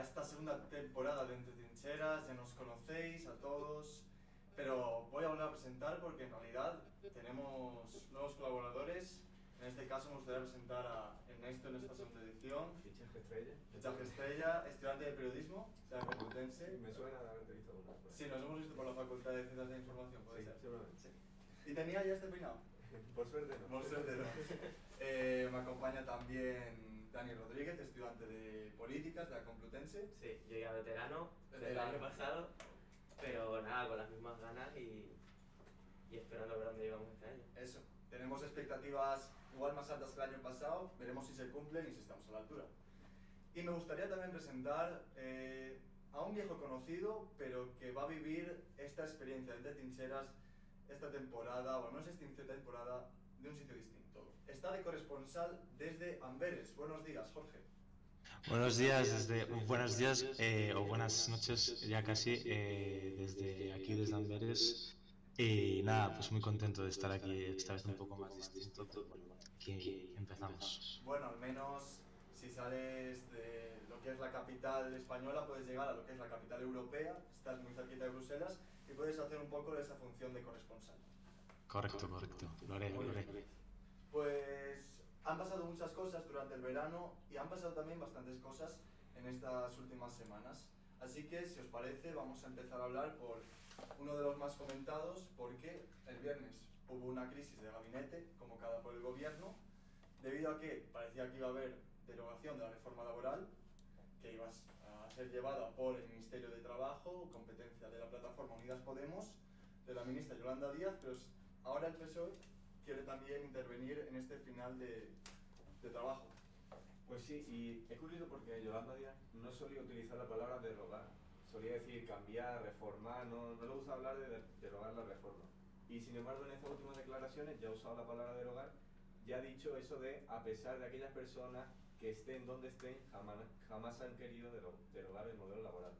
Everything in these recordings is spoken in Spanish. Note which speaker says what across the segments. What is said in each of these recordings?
Speaker 1: esta segunda temporada de Entre Trincheras, ya nos conocéis a todos, pero voy a volver a presentar porque en realidad tenemos nuevos colaboradores. En este caso me gustaría presentar a Ernesto en esta segunda edición.
Speaker 2: Fichaje estrella.
Speaker 1: Fichaje estrella, estudiante de periodismo, de la Complutense.
Speaker 2: Sí, me suena de haberte visto alguna vez.
Speaker 1: Sí, nos hemos visto por la Facultad de Ciencias de Información, puede
Speaker 2: sí,
Speaker 1: ser.
Speaker 2: Seguramente.
Speaker 1: Sí. ¿Y tenía ya este peinado?
Speaker 2: Por suerte no.
Speaker 1: Por suerte no. eh, me acompaña también Dani Rodríguez, estudiante de Políticas de la Complutense.
Speaker 3: Sí, yo ya veterano del año pasado, pero nada, con las mismas ganas y, y esperando a ver dónde llevamos este año.
Speaker 1: Eso. Tenemos expectativas igual más altas que el año pasado, veremos si se cumplen y si estamos a la altura. Y me gustaría también presentar eh, a un viejo conocido, pero que va a vivir esta experiencia de Tincheras esta temporada, o al menos esta temporada, de un sitio distinto. Está de corresponsal desde Amberes. Buenos días, Jorge.
Speaker 4: Buenos días, desde buenos días eh, o buenas noches, ya casi eh, desde aquí desde Amberes y nada, pues muy contento de estar aquí esta vez un poco más distinto. Bueno, aquí empezamos.
Speaker 1: Bueno, al menos si sales de lo que es la capital española, puedes llegar a lo que es la capital europea, estás muy cerquita de Bruselas y puedes hacer un poco esa función de corresponsal.
Speaker 4: Correcto, correcto, lo haré, lo haré.
Speaker 1: Pues han pasado muchas cosas durante el verano y han pasado también bastantes cosas en estas últimas semanas. Así que, si os parece, vamos a empezar a hablar por uno de los más comentados, porque el viernes hubo una crisis de gabinete convocada por el gobierno, debido a que parecía que iba a haber derogación de la reforma laboral, que iba a ser llevada por el Ministerio de Trabajo, competencia de la plataforma Unidas Podemos, de la ministra Yolanda Díaz, pero ahora el PSOE quiere también intervenir en este final de, de trabajo.
Speaker 2: Pues sí, y es curioso porque Yolanda Díaz no solía utilizar la palabra derogar. Solía decir cambiar, reformar, no, no le gusta hablar de de- derogar la reforma. Y sin embargo en estas últimas declaraciones ya ha usado la palabra derogar, ya ha dicho eso de a pesar de aquellas personas que estén donde estén, jamás, jamás han querido dero- derogar el modelo laboral.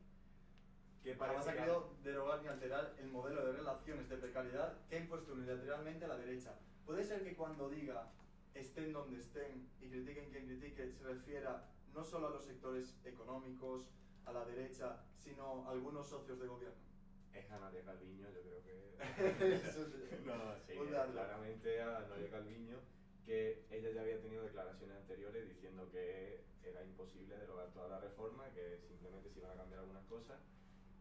Speaker 2: Que
Speaker 1: Además ha
Speaker 2: que-
Speaker 1: querido derogar ni alterar el modelo de relaciones de precariedad que ha impuesto unilateralmente a la derecha. Puede ser que cuando diga estén donde estén y critiquen quien critique se refiera no solo a los sectores económicos, a la derecha, sino a algunos socios de gobierno.
Speaker 2: Es a Nadia Calviño, yo creo que... No, sí, claramente a Nadia Calviño, que ella ya había tenido declaraciones anteriores diciendo que era imposible derogar toda la reforma, que simplemente se iban a cambiar algunas cosas.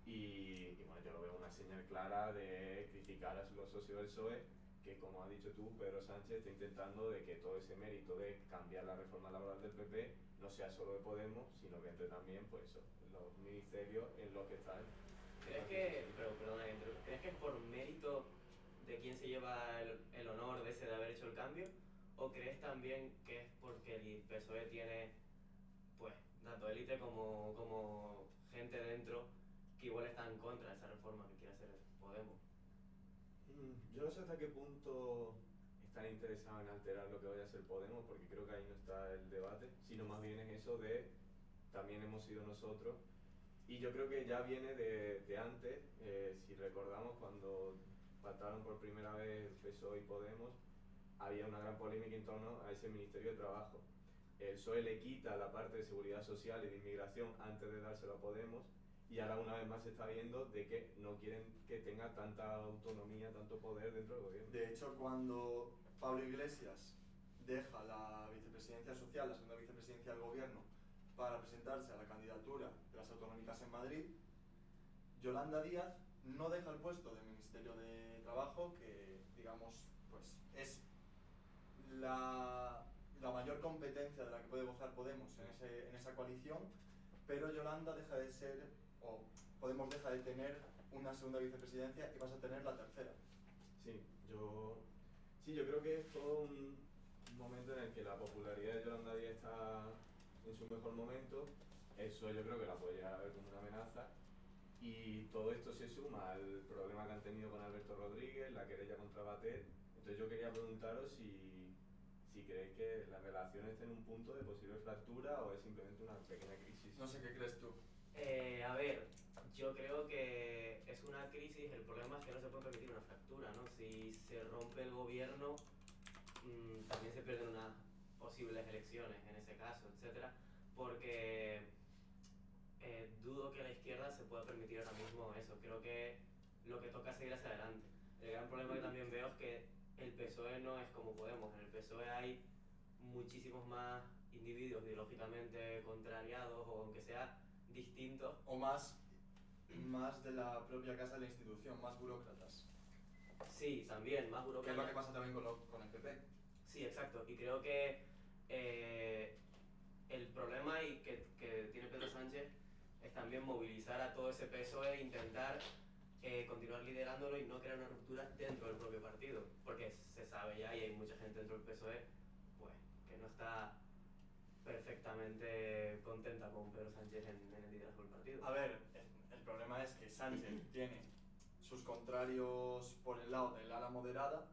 Speaker 2: Y, y bueno, yo lo veo una señal clara de criticar a los socios del PSOE, que como has dicho tú, Pedro Sánchez está intentando de que todo ese mérito de cambiar la reforma laboral del PP no sea solo de Podemos, sino que entre también pues, los ministerios en los que están.
Speaker 3: ¿Crees que, pero, perdona, ¿crees que es por mérito de quién se lleva el, el honor de ese de haber hecho el cambio? ¿O crees también que es porque el PSOE tiene, pues, tanto élite como, como gente dentro que igual está en contra de esa reforma que quiere hacer Podemos?
Speaker 2: Mm, Yo no sé hasta qué punto están interesados en alterar lo que vaya a ser Podemos, porque creo que ahí no está el debate, sino más bien es eso de también hemos sido nosotros. Y yo creo que ya viene de, de antes, eh, si recordamos cuando pactaron por primera vez PSOE y Podemos, había una gran polémica en torno a ese Ministerio de Trabajo. El PSOE le quita la parte de seguridad social y de inmigración antes de dárselo a Podemos y ahora una vez más se está viendo de que no quieren que tenga tanta autonomía, tanto poder dentro del gobierno.
Speaker 1: De hecho, cuando Pablo Iglesias deja la vicepresidencia social, la segunda vicepresidencia del gobierno, para presentarse a la candidatura de las autonómicas en Madrid, Yolanda Díaz no deja el puesto de Ministerio de Trabajo, que digamos, pues es la, la mayor competencia de la que puede gozar Podemos en, ese- en esa coalición, pero Yolanda deja de ser, o Podemos deja de tener una segunda vicepresidencia y vas a tener la tercera.
Speaker 2: Sí, yo, sí, yo creo que es todo un, un momento en el que la popularidad de Yolanda Díaz está en su mejor momento. Eso yo creo que la puede llegar a ver como una amenaza. Y todo esto se suma al problema que han tenido con Alberto Rodríguez, la querella contra Batet. Entonces yo quería preguntaros si, si creéis que la relación está en un punto de posible fractura o es simplemente una pequeña crisis.
Speaker 1: No sé qué crees tú.
Speaker 3: Eh, a ver, yo creo que es una crisis, el problema es que no se puede permitir una fractura, ¿no? Si se rompe el gobierno, mm, también se pierden unas posibles elecciones en ese caso, etcétera, porque eh, dudo que la izquierda se pueda permitir ahora mismo eso. Creo que lo que toca es seguir hacia adelante. El gran problema que también veo es que el PSOE no es como Podemos. En el PSOE hay muchísimos más individuos ideológicamente contrariados o aunque sea distintos.
Speaker 1: O más, más de la propia casa de la institución, más burócratas.
Speaker 3: Sí, también, más
Speaker 1: Que es lo
Speaker 3: burócratas.
Speaker 1: que pasa también con, lo- con el PP.
Speaker 3: Sí, exacto. Y creo que eh, el problema y que, que tiene Pedro Sánchez es también movilizar a todo ese PSOE e intentar eh, continuar liderándolo y no crear una ruptura dentro del propio partido. Porque se sabe ya y hay mucha gente dentro del PSOE pues, que no está perfectamente contenta con Pedro Sánchez en, en el liderazgo del partido.
Speaker 1: A ver, el, problema es que Sánchez tiene sus contrarios por el lado del ala moderada,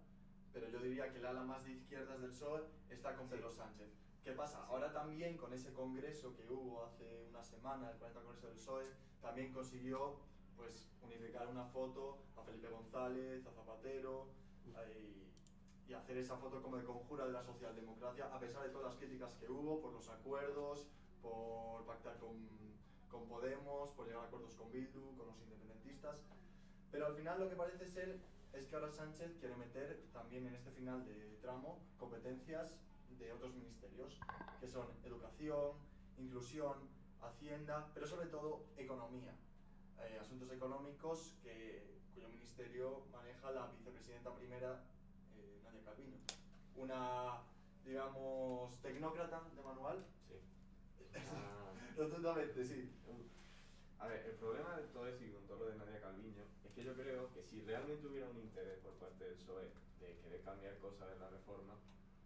Speaker 1: pero yo diría que el ala más de izquierdas del PSOE está con Pedro Sánchez. ¿Qué pasa? Ahora también con ese congreso que hubo hace una semana, el 40 Congreso del PSOE, también consiguió pues unificar una foto a Felipe González, a Zapatero, y, y hacer esa foto como de conjura de la socialdemocracia, a pesar de todas las críticas que hubo por los acuerdos, por pactar con, con Podemos, por llegar a acuerdos con Bildu, con los independentistas. Pero al final lo que parece ser es que ahora Sánchez quiere meter también en este final de tramo competencias de otros ministerios, que son educación, inclusión, hacienda, pero sobre todo economía. Eh, asuntos económicos que, cuyo ministerio maneja la vicepresidenta primera. Una, digamos, tecnócrata de manual.
Speaker 2: Sí. Ah.
Speaker 1: Rotundamente, sí.
Speaker 2: A ver, el problema de todo eso y con todo lo de Nadia Calviño es que yo creo que si realmente hubiera un interés por parte del PSOE de querer cambiar cosas en la reforma,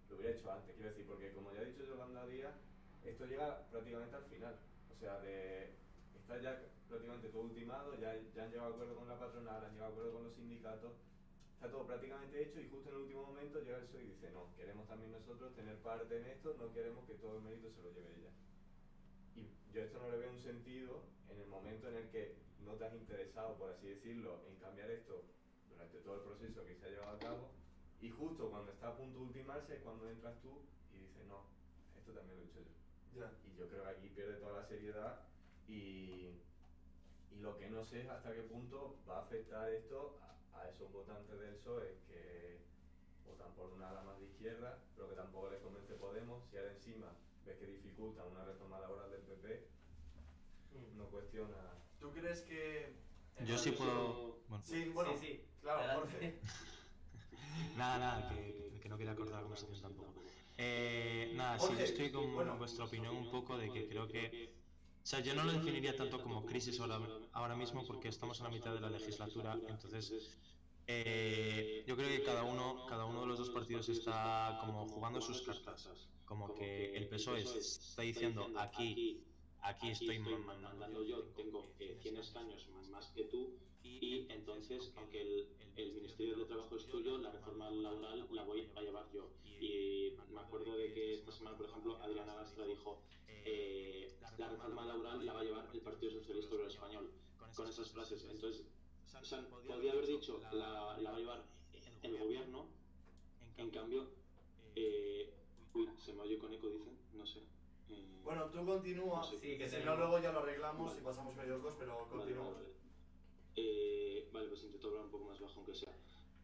Speaker 2: lo hubiera hecho antes. Quiero decir, porque como ya ha dicho Yolanda Díaz, esto llega prácticamente al final. O sea, de, está ya prácticamente todo ultimado, ya, ya han llegado a acuerdo con la patronal, han llegado a acuerdo con los sindicatos, está todo prácticamente hecho y justo en el último momento llega el PSOE y dice, no, queremos también nosotros tener parte en esto, no queremos que todo el mérito se lo lleve ella. Y yo esto no le veo un sentido en el momento en el que no te has interesado, por así decirlo, en cambiar esto durante todo el proceso que se ha llevado a cabo. Y justo cuando está a punto de ultimarse es cuando entras tú y dices, no, esto también lo he hecho yo.
Speaker 1: Ya.
Speaker 2: Y yo creo que aquí pierde toda la seriedad y, y lo que no sé es hasta qué punto va a afectar esto a, a esos votantes del PSOE que votan por una ala más de izquierda, pero que tampoco les convence Podemos. Si ahora encima ves que dificulta una reforma laboral del PP,
Speaker 3: Mm.
Speaker 2: no cuestiona.
Speaker 1: ¿Tú crees que...
Speaker 5: Yo sí puedo. Bueno,
Speaker 1: Sí, bueno,
Speaker 3: sí, sí.
Speaker 1: claro,
Speaker 3: Adelante.
Speaker 1: Jorge.
Speaker 5: nada, nada, que, que no quería cortar la conversación tampoco. Eh, nada, sí, yo estoy con
Speaker 1: bueno.
Speaker 5: vuestra opinión un poco de que creo que. Sea, yo no lo definiría tanto como crisis ahora, ahora mismo porque estamos en la mitad de la legislatura, entonces. eh, yo creo que cada uno, cada uno de los dos partidos está como jugando sus cartas. Como que el PSOE está diciendo aquí, aquí estoy ma- mandando yo, tengo eh, 100 escaños más que tú, y entonces, aunque el, el Ministerio de Trabajo es tuyo, la reforma laboral la voy a llevar yo. Y me acuerdo de que esta semana, por ejemplo, Adriana Lastra dijo, eh, la reforma laboral la va a llevar el Partido Socialista Obrero Español, con esas frases. Entonces, o sea, podría haber dicho, la, la va a llevar el gobierno, en cambio, eh, uy, se me oye con eco, dicen, no sé. Eh,
Speaker 1: Bueno, tú continúa,
Speaker 5: Sí,
Speaker 3: que
Speaker 1: si no luego ya lo arreglamos
Speaker 5: Vale.
Speaker 1: y pasamos medio dos, pero continúa.
Speaker 5: vale, vale. Eh, vale, pues intento hablar un poco más bajo aunque sea.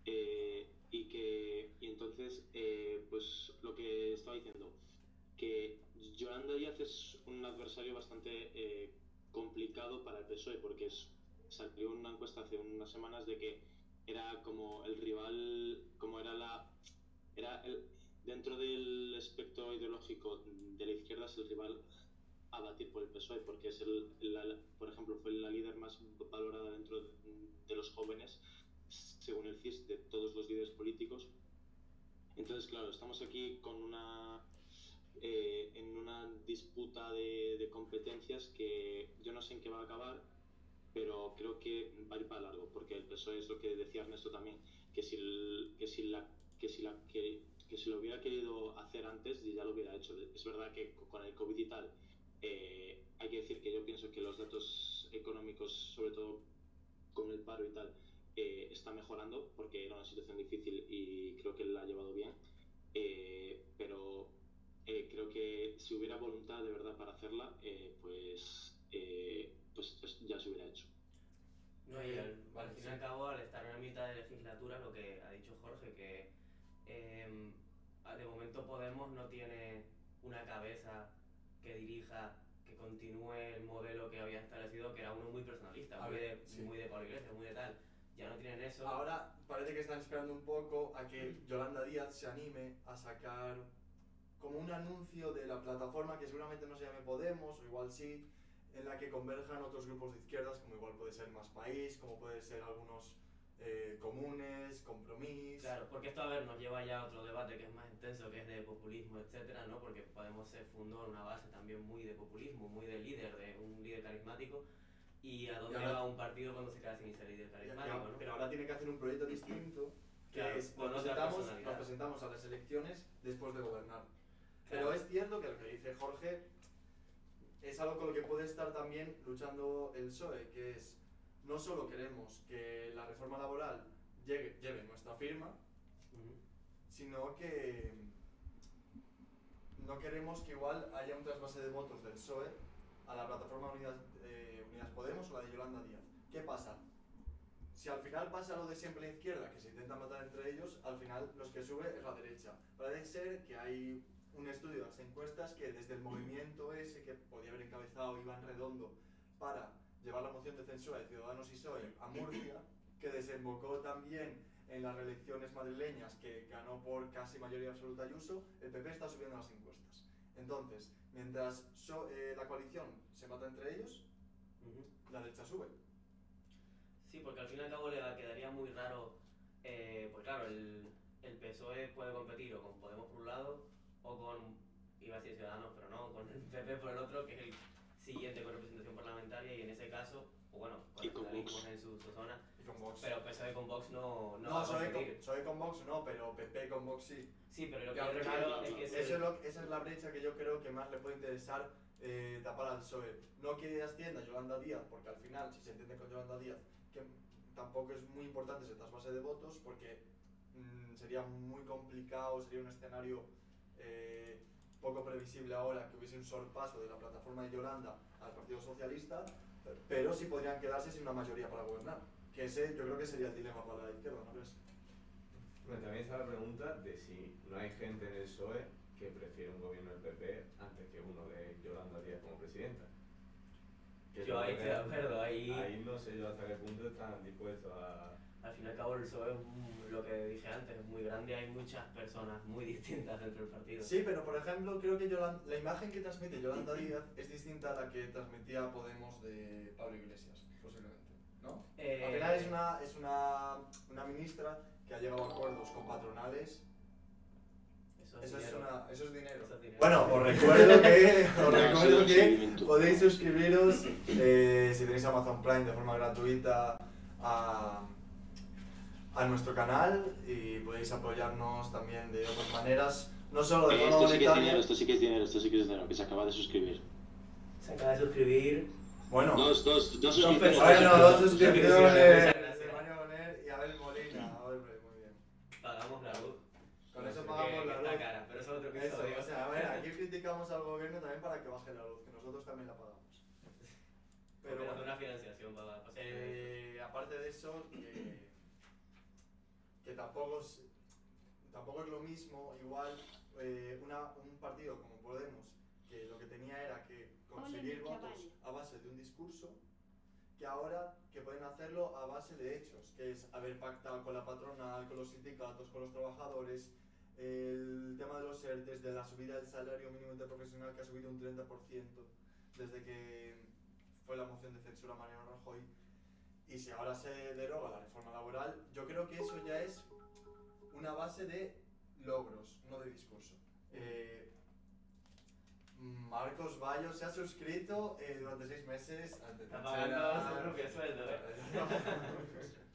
Speaker 5: Eh, y que y entonces, eh, pues lo que estaba diciendo, que Yolanda Díaz es un adversario bastante eh, complicado para el PSOE porque es, salió una encuesta hace unas semanas de que era como el rival, como era la era el, dentro del espectro ideológico de la izquierda es el rival a batir por el PSOE porque es el, la- por ejemplo fue la líder más valorada dentro de, de los jóvenes según el CIS de todos los líderes políticos. Entonces claro estamos aquí con una eh, en una disputa de, de competencias que yo no sé en qué va a acabar pero creo que va a ir para largo porque el PSOE es lo que decía Ernesto también que si el- que si la que si la que, que si lo hubiera querido hacer antes ya lo hubiera hecho. Es verdad que con el covid y tal eh, hay que decir que yo pienso que los datos económicos, sobre todo con el paro y tal, eh, está mejorando porque era una situación difícil y creo que la ha llevado bien. Eh, pero eh, creo que si hubiera voluntad de verdad para hacerla, eh, pues, eh, pues es- ya se hubiera hecho.
Speaker 3: No, y al, al fin y al cabo, al estar en la mitad de legislatura, lo que ha dicho Jorge, que em, de momento Podemos no tiene una cabeza que dirija, que continúe el modelo que había establecido, que era uno muy personalista, muy,
Speaker 1: ver,
Speaker 3: de,
Speaker 1: sí.
Speaker 3: muy de Pablo Iglesias, muy de tal. Ya no tienen eso.
Speaker 1: Ahora parece que están esperando un poco a que Yolanda Díaz se anime a sacar como un anuncio de la plataforma que seguramente no se llame Podemos, o igual sí, en la que converjan otros grupos de izquierdas, como igual puede ser Más País, como puede ser algunos eh, comunes, Compromís.
Speaker 3: Claro, porque esto a ver nos lleva ya a otro debate que es más intenso, que es de populismo, etcétera, ¿no? Porque Podemos se fundó una base también muy de populismo, muy de líder, de un líder carismático. ¿Y a dónde
Speaker 1: ahora-
Speaker 3: va un partido cuando se queda sin ese líder
Speaker 1: Ya- ya,
Speaker 3: carismático, no?
Speaker 1: Pero ahora tiene que hacer un proyecto distinto, que
Speaker 3: Claro,
Speaker 1: es, nos presentamos, nos presentamos a las elecciones después de gobernar.
Speaker 3: Claro.
Speaker 1: Pero es cierto que lo que dice Jorge es algo con lo que puede estar también luchando el PSOE, que es no solo queremos que la reforma laboral llegue, lleve nuestra firma, sino que no queremos que igual haya un trasvase de votos del PSOE a la plataforma Unidas, eh, Unidas Podemos o la de Yolanda Díaz. ¿Qué pasa? Si al final pasa lo de siempre la izquierda, que se intenta matar entre ellos, al final los que sube es la derecha. Parece ser que hay un estudio de las encuestas que desde el movimiento ese que podía haber encabezado Iván Redondo para llevar la moción de censura de Ciudadanos y PSOE a Murcia, que desembocó también en las reelecciones madrileñas que ganó por casi mayoría absoluta Ayuso, el PP está subiendo las encuestas. Entonces, mientras so- eh, la coalición se mata entre ellos,
Speaker 3: Ujú.
Speaker 1: la derecha sube.
Speaker 3: Sí, porque al fin y al cabo le quedaría muy raro, eh, pues claro, el, el PSOE puede competir o con Podemos por un lado o con, iba a decir Ciudadanos, pero no, con el PP por el otro, que es el siguiente con representación parlamentaria y en ese caso, o bueno, con el
Speaker 4: Vox.
Speaker 3: en su, su zona,
Speaker 1: Y con Vox.
Speaker 3: pero PSOE con Vox no, no,
Speaker 1: no, con, soy con Vox no, pero PP con Vox sí.
Speaker 3: Sí, pero lo que yo refiero es que
Speaker 1: eso
Speaker 3: es
Speaker 1: es lo- esa es la brecha que yo creo que más le puede interesar eh, tapar al PSOE. No que ascienda Yolanda Díaz, porque al final, si se entiende con Yolanda Díaz, que tampoco es muy importante ese trasvase de votos, porque mm, sería muy complicado, sería un escenario eh, poco previsible ahora que hubiese un sorpaso de la plataforma de Yolanda al Partido Socialista, pero sí podrían quedarse sin una mayoría para gobernar. Que ese yo creo que sería el dilema para la izquierda, ¿no crees?
Speaker 2: Bueno, también está la pregunta de si no hay gente en el PSOE que prefiere un gobierno del PP antes que uno de Yolanda Díaz como presidenta. Que
Speaker 3: Yo ahí estoy de acuerdo, ahí-
Speaker 2: Ahí no sé yo hasta qué punto están dispuestos a...
Speaker 3: Al fin y al cabo el PSOE es lo que dije antes, es muy grande, hay muchas personas muy distintas dentro del partido.
Speaker 1: Sí, pero por ejemplo, creo que Yolan- la imagen que transmite Yolanda Díaz es distinta a la que transmitía Podemos de Pablo Iglesias, posiblemente. ¿No?
Speaker 3: Eh,
Speaker 1: Al final es una, es una, una ministra que ha llegado a acuerdos con patronales.
Speaker 3: Eso es,
Speaker 1: Eso es,
Speaker 3: dinero.
Speaker 1: una, eso es dinero.
Speaker 3: Eso es dinero.
Speaker 1: Bueno, os recuerdo que, os recuerdo que podéis suscribiros eh, si tenéis Amazon Prime de forma gratuita a, a nuestro canal y podéis apoyarnos también de otras maneras, no solo de
Speaker 4: Eh,
Speaker 1: forma
Speaker 4: esto sí que es dinero, esto sí que es dinero, esto sí que es dinero, que se acaba de suscribir.
Speaker 3: Se acaba de suscribir.
Speaker 1: Bueno,
Speaker 4: Dos, dos, dos
Speaker 3: Dos
Speaker 4: suscripciones.
Speaker 1: bueno, dos
Speaker 3: suscripciones.
Speaker 1: de Mario Bonet y Abel Molina. Hombre, muy bien.
Speaker 3: Pagamos la luz.
Speaker 1: Con eso pagamos la luz.
Speaker 3: Cara, pero eso es otro
Speaker 1: Eso,
Speaker 3: episodio.
Speaker 1: o sea, a ver, aquí criticamos al gobierno también para que baje la luz, que nosotros también la pagamos. Pero
Speaker 3: Pero
Speaker 1: bueno,
Speaker 3: una financiación para
Speaker 1: eh, aparte de eso, que, que tampoco, es, tampoco es lo mismo, igual eh, una, un partido como Podemos, que lo que tenía era que conseguir votos a base de un discurso, que ahora que pueden hacerlo a base de hechos, que es haber pactado con la patronal, con los sindicatos, con los trabajadores, el tema de los ERTES, de la subida del salario mínimo interprofesional que ha subido un 30% desde que fue la moción de censura a Mariano Rajoy, y si ahora se deroga la reforma laboral, yo creo que eso ya es una base de logros, no de discurso. Eh, Marcos Bayo se ha suscrito eh, durante seis meses ante
Speaker 3: Está pagando su propio sueldo, ¿eh?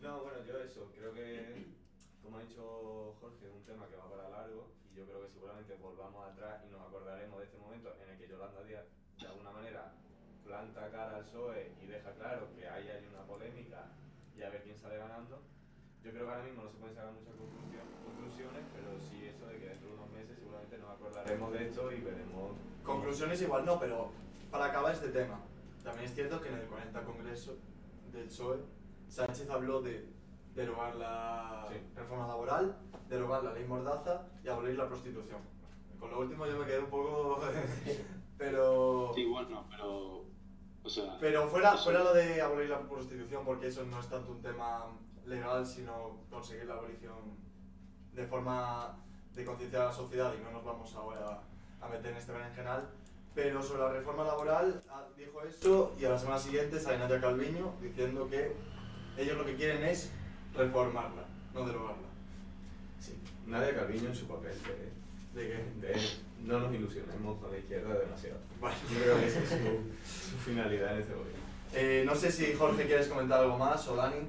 Speaker 2: No, bueno, yo eso, creo que, como ha dicho Jorge, es un tema que va para largo y yo creo que seguramente volvamos atrás y nos acordaremos de este momento en el que Yolanda Díaz, de alguna manera, planta cara al PSOE y deja claro que ahí hay una polémica y a ver quién sale ganando. Yo creo que ahora mismo no se pueden sacar muchas conclusiones, pero sí eso de que dentro de unos meses seguramente nos acordaremos de esto y veremos...
Speaker 1: Conclusiones igual no, pero para acabar este tema, también es cierto que en el 40 Congreso del PSOE Sánchez habló de derogar la
Speaker 2: Sí.
Speaker 1: reforma laboral, derogar la ley Mordaza y abolir la prostitución. Con lo último yo me quedé un poco... pero...
Speaker 4: Sí, bueno, pero. O sea.
Speaker 1: Pero fuera,
Speaker 4: eso-
Speaker 1: fuera lo de abolir la prostitución, porque eso no es tanto un tema legal, sino conseguir la abolición de forma de concienciar a la sociedad y no nos vamos ahora a meter en este berenjenal. Pero sobre la reforma laboral ah, dijo eso y a la semana siguiente sale Nadia Calviño diciendo que ellos lo que quieren es reformarla, no derogarla.
Speaker 2: Sí. Nadia Calviño en su papel de,
Speaker 1: ¿De
Speaker 2: de no nos ilusionemos con la izquierda demasiado.
Speaker 1: Vale.
Speaker 2: Yo creo que esa es su, su finalidad en este gobierno.
Speaker 1: Eh, no sé si Jorge quieres comentar algo más o Dani.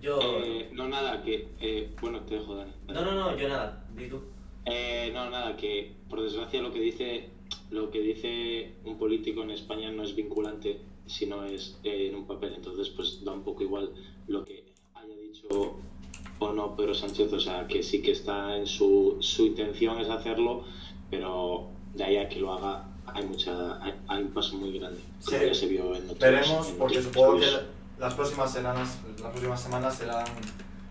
Speaker 3: Yo.
Speaker 4: Eh, no, nada, que. eh, bueno, te dejo, Dani.
Speaker 3: No, no, no, yo nada. Di tú.
Speaker 4: Eh, no, nada, que por desgracia lo que dice lo que dice un político en España no es vinculante, sino es eh, en un papel. Entonces, pues da un poco igual lo que haya dicho o no Pedro Sánchez. O sea, que sí que está en su, su intención es hacerlo, pero de ahí a que lo haga hay mucha hay, hay un paso muy grande.
Speaker 1: Sí.
Speaker 4: Ya se vio en otros,
Speaker 1: Veremos,
Speaker 4: en
Speaker 1: porque supongo que las próximas semanas, las próximas semanas serán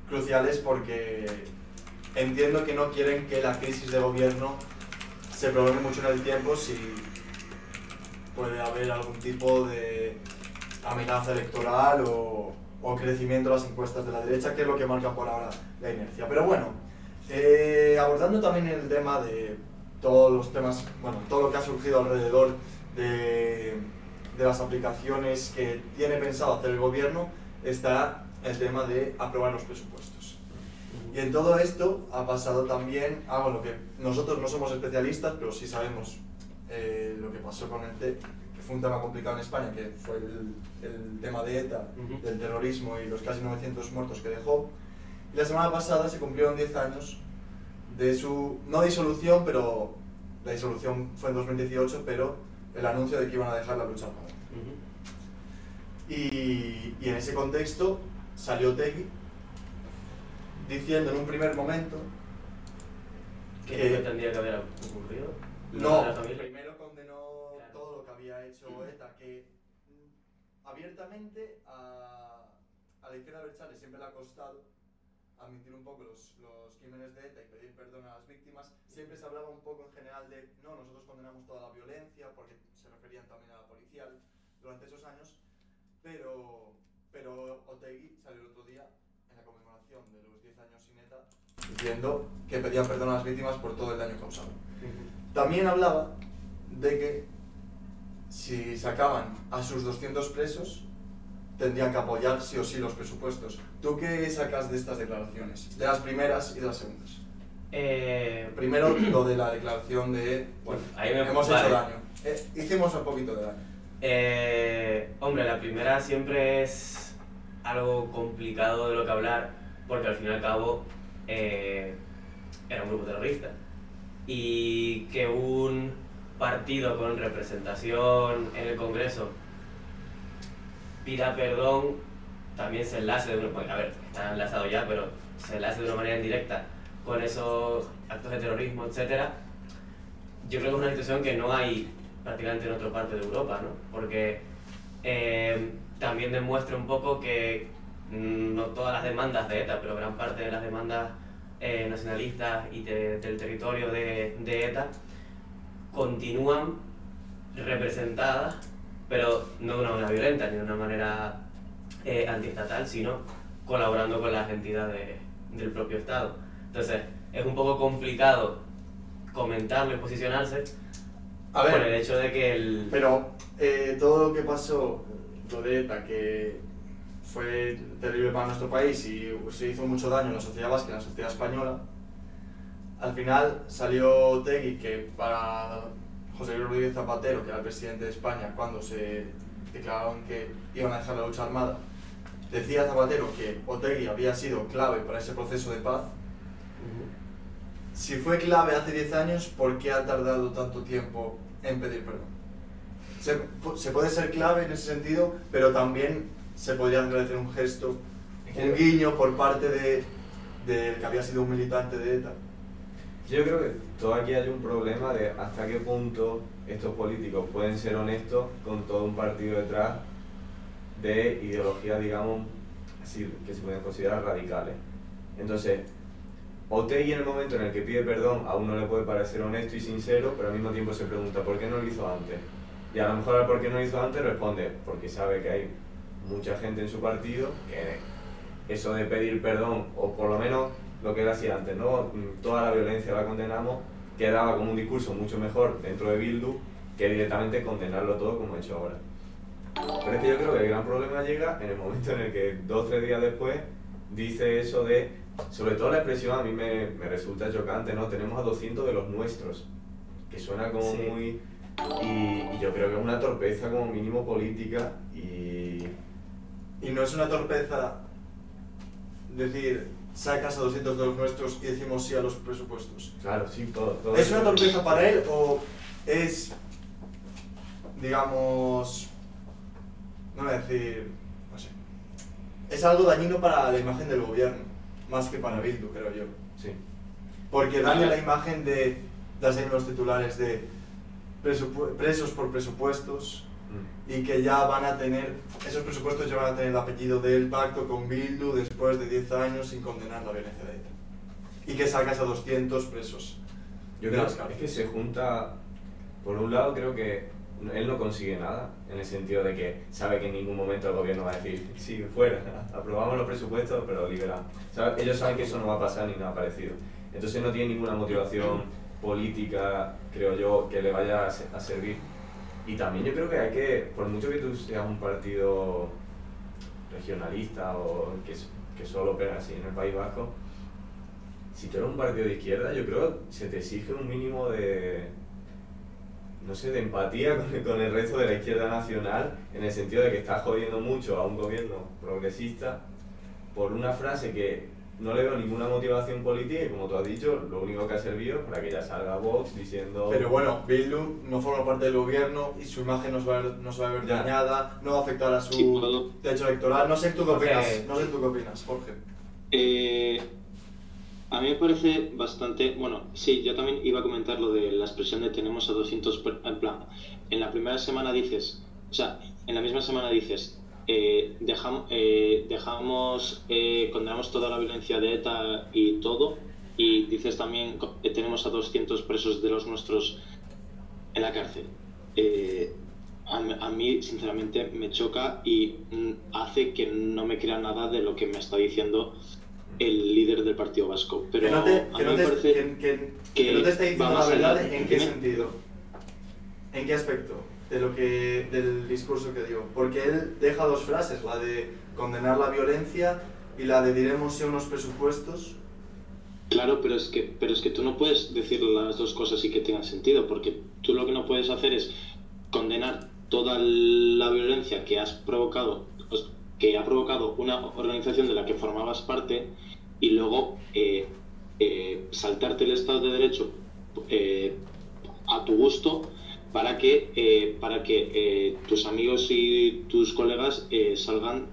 Speaker 1: cruciales porque entiendo que no quieren que la crisis de gobierno se prolongue mucho en el tiempo si puede haber algún tipo de amenaza electoral o, o crecimiento de las encuestas de la derecha, que es lo que marca por ahora la inercia. Pero bueno, eh, abordando también el tema de todos los temas, bueno, todo lo que ha surgido alrededor de, de las aplicaciones que tiene pensado hacer el gobierno, está el tema de aprobar los presupuestos. Y en todo esto ha pasado también algo en lo que nosotros no somos especialistas, pero sí sabemos eh, lo que pasó con el fue un tema complicado en España, que fue el, el tema de ETA,
Speaker 3: Ujú.
Speaker 1: del terrorismo y los casi 900 muertos que dejó. Y la semana pasada se cumplieron 10 años de su, no disolución, pero la disolución fue en 2018, pero el anuncio de que iban a dejar la lucha armada.
Speaker 3: Ujú.
Speaker 1: Y, y en ese contexto salió Tegui diciendo en un primer momento
Speaker 3: ¿Qué
Speaker 1: que-
Speaker 3: que tendría que haber ocurrido?
Speaker 1: no, primero hecho ETA, que mm, abiertamente a, a la izquierda Berchale siempre le ha costado admitir un poco los, los crímenes de ETA y pedir perdón a las víctimas. Siempre se hablaba un poco en general de, no, nosotros condenamos toda la violencia, porque se referían también a la policial durante esos años, pero, pero Otegui salió el otro día en la conmemoración de los 10 años sin ETA diciendo que pedían perdón a las víctimas por todo el daño causado. También hablaba de que si sacaban a sus 200 presos, tendrían que apoyar sí o sí los presupuestos. ¿Tú qué sacas de estas declaraciones? De las primeras y de las segundas.
Speaker 3: Eh,
Speaker 1: Primero, lo de la declaración de, bueno,
Speaker 3: Ahí me-
Speaker 1: hemos hecho daño. Eh, hicimos un poquito de daño.
Speaker 3: Eh, hombre, la primera siempre es algo complicado de lo que hablar, porque al fin y al cabo eh, era un grupo terrorista. Y que un partido con representación en el Congreso pida perdón, también se enlace de una bueno, a ver, está enlazado ya, pero se enlace de una manera indirecta con esos actos de terrorismo, etcétera. Yo creo que es una situación que no hay prácticamente en otra parte de Europa, ¿no? Porque eh, también demuestra un poco que mm, no todas las demandas de ETA, pero gran parte de las demandas eh, nacionalistas y de- del territorio de, de ETA continúan representadas, pero no de una manera violenta ni de una manera eh, antiestatal, sino colaborando con las entidades del propio Estado. Entonces, es un poco complicado comentarlo y posicionarse
Speaker 1: A
Speaker 3: por el
Speaker 1: ver,
Speaker 3: hecho de que el...
Speaker 1: pero eh, todo lo que pasó, lo de ETA, que fue terrible para nuestro país y se hizo mucho daño en la sociedad vasca y en la sociedad española, al final salió Tegui, que para José Luis Rodríguez Zapatero, que era el presidente de España, cuando se declararon que iban a dejar la lucha armada, decía Zapatero que Otegui había sido clave para ese proceso de paz. Si fue clave hace 10 años, ¿por qué ha tardado tanto tiempo en pedir perdón? Se, se puede ser clave en ese sentido, pero también se podría agradecer un gesto, un guiño por parte de, del que había sido un militante de ETA.
Speaker 2: Yo creo que todo aquí hay un problema de hasta qué punto estos políticos pueden ser honestos con todo un partido detrás de ideología, digamos, así que se pueden considerar radicales. Entonces, Otegi en el momento en el que pide perdón a uno le puede parecer honesto y sincero, pero al mismo tiempo se pregunta ¿por qué no lo hizo antes? Y a lo mejor al por qué no lo hizo antes responde porque sabe que hay mucha gente en su partido que eso de pedir perdón, o por lo menos lo que él hacía antes, ¿no? Toda la violencia la condenamos, quedaba como un discurso mucho mejor dentro de Bildu que directamente condenarlo todo como he hecho ahora. Pero es que yo creo que el gran problema llega en el momento en el que dos o tres días después dice eso de sobre todo la expresión a mí me, me, resulta chocante, ¿no? Tenemos a 200 de los nuestros, que suena como muy... Y, y, yo creo que es una torpeza como mínimo política y...
Speaker 1: Y no es una torpeza decir, sacas a 200 de los nuestros y decimos sí a los presupuestos.
Speaker 2: Claro, sí, todo. todo
Speaker 1: ¿Es una torpeza para él o es, digamos, no voy a decir, no sé, es algo dañino para la imagen del gobierno? más que para Bildu, creo yo.
Speaker 2: Sí.
Speaker 1: Porque daña la imagen de, las en los titulares de presos por presupuestos. Y que ya van a tener, esos presupuestos ya van a tener el apellido del pacto con Bildu después de 10 años sin condenar la violencia de ETA. Y que sacas a 200 presos.
Speaker 2: Yo creo es que se junta, por un lado creo que él no consigue nada, en el sentido de que sabe que en ningún momento el gobierno va a decir, sí, fuera, aprobamos los presupuestos, pero liberamos. Ellos saben que eso no va a pasar ni nada parecido. Entonces no tiene ninguna motivación política, creo yo, que le vaya a, servir. Y también yo creo que hay que, por mucho que tú seas un partido regionalista o que, solo opera así en el País Vasco, si tú eres un partido de izquierda, yo creo que se te exige un mínimo de, no sé, de empatía con, el resto de la izquierda nacional, en el sentido de que está jodiendo mucho a un gobierno progresista por una frase que no le veo ninguna motivación política y como tú has dicho, lo único que ha servido es para que ya salga Vox diciendo...
Speaker 1: Pero bueno, Bildu no forma parte del gobierno y su imagen no se va a ver, no se va a ver dañada, no va a afectar a su techo electoral. No sé tú qué opinas, no sé tú qué opinas, Jorge.
Speaker 5: Eh, a mí me parece bastante, bueno, sí, yo también iba a comentar lo de la expresión de tenemos a 200, en plan, en la primera semana dices, o sea, en la misma semana dices, eh, dejamos, eh, dejamos eh, condenamos toda la violencia de ETA y todo, y dices también que tenemos a 200 presos de los nuestros en la cárcel. A, a, mí, sinceramente, me choca y mm, hace que no me crea nada de lo que me está diciendo el líder del Partido Vasco. Pero
Speaker 1: que no te, que no te, parece que, que, no te está diciendo la verdad en qué sentido. ¿En qué aspecto? De lo que, del discurso que dio. Porque él deja dos frases, la de condenar la violencia y la de diremos sí unos presupuestos.
Speaker 5: Claro, pero es que, pero es que tú no puedes decir las dos cosas y que tengan sentido, porque tú lo que no puedes hacer es condenar toda la violencia que has provocado, que ha provocado una organización de la que formabas parte y luego eh, eh, saltarte el Estado de Derecho eh, a tu gusto para que, para que tus amigos y tus colegas salgan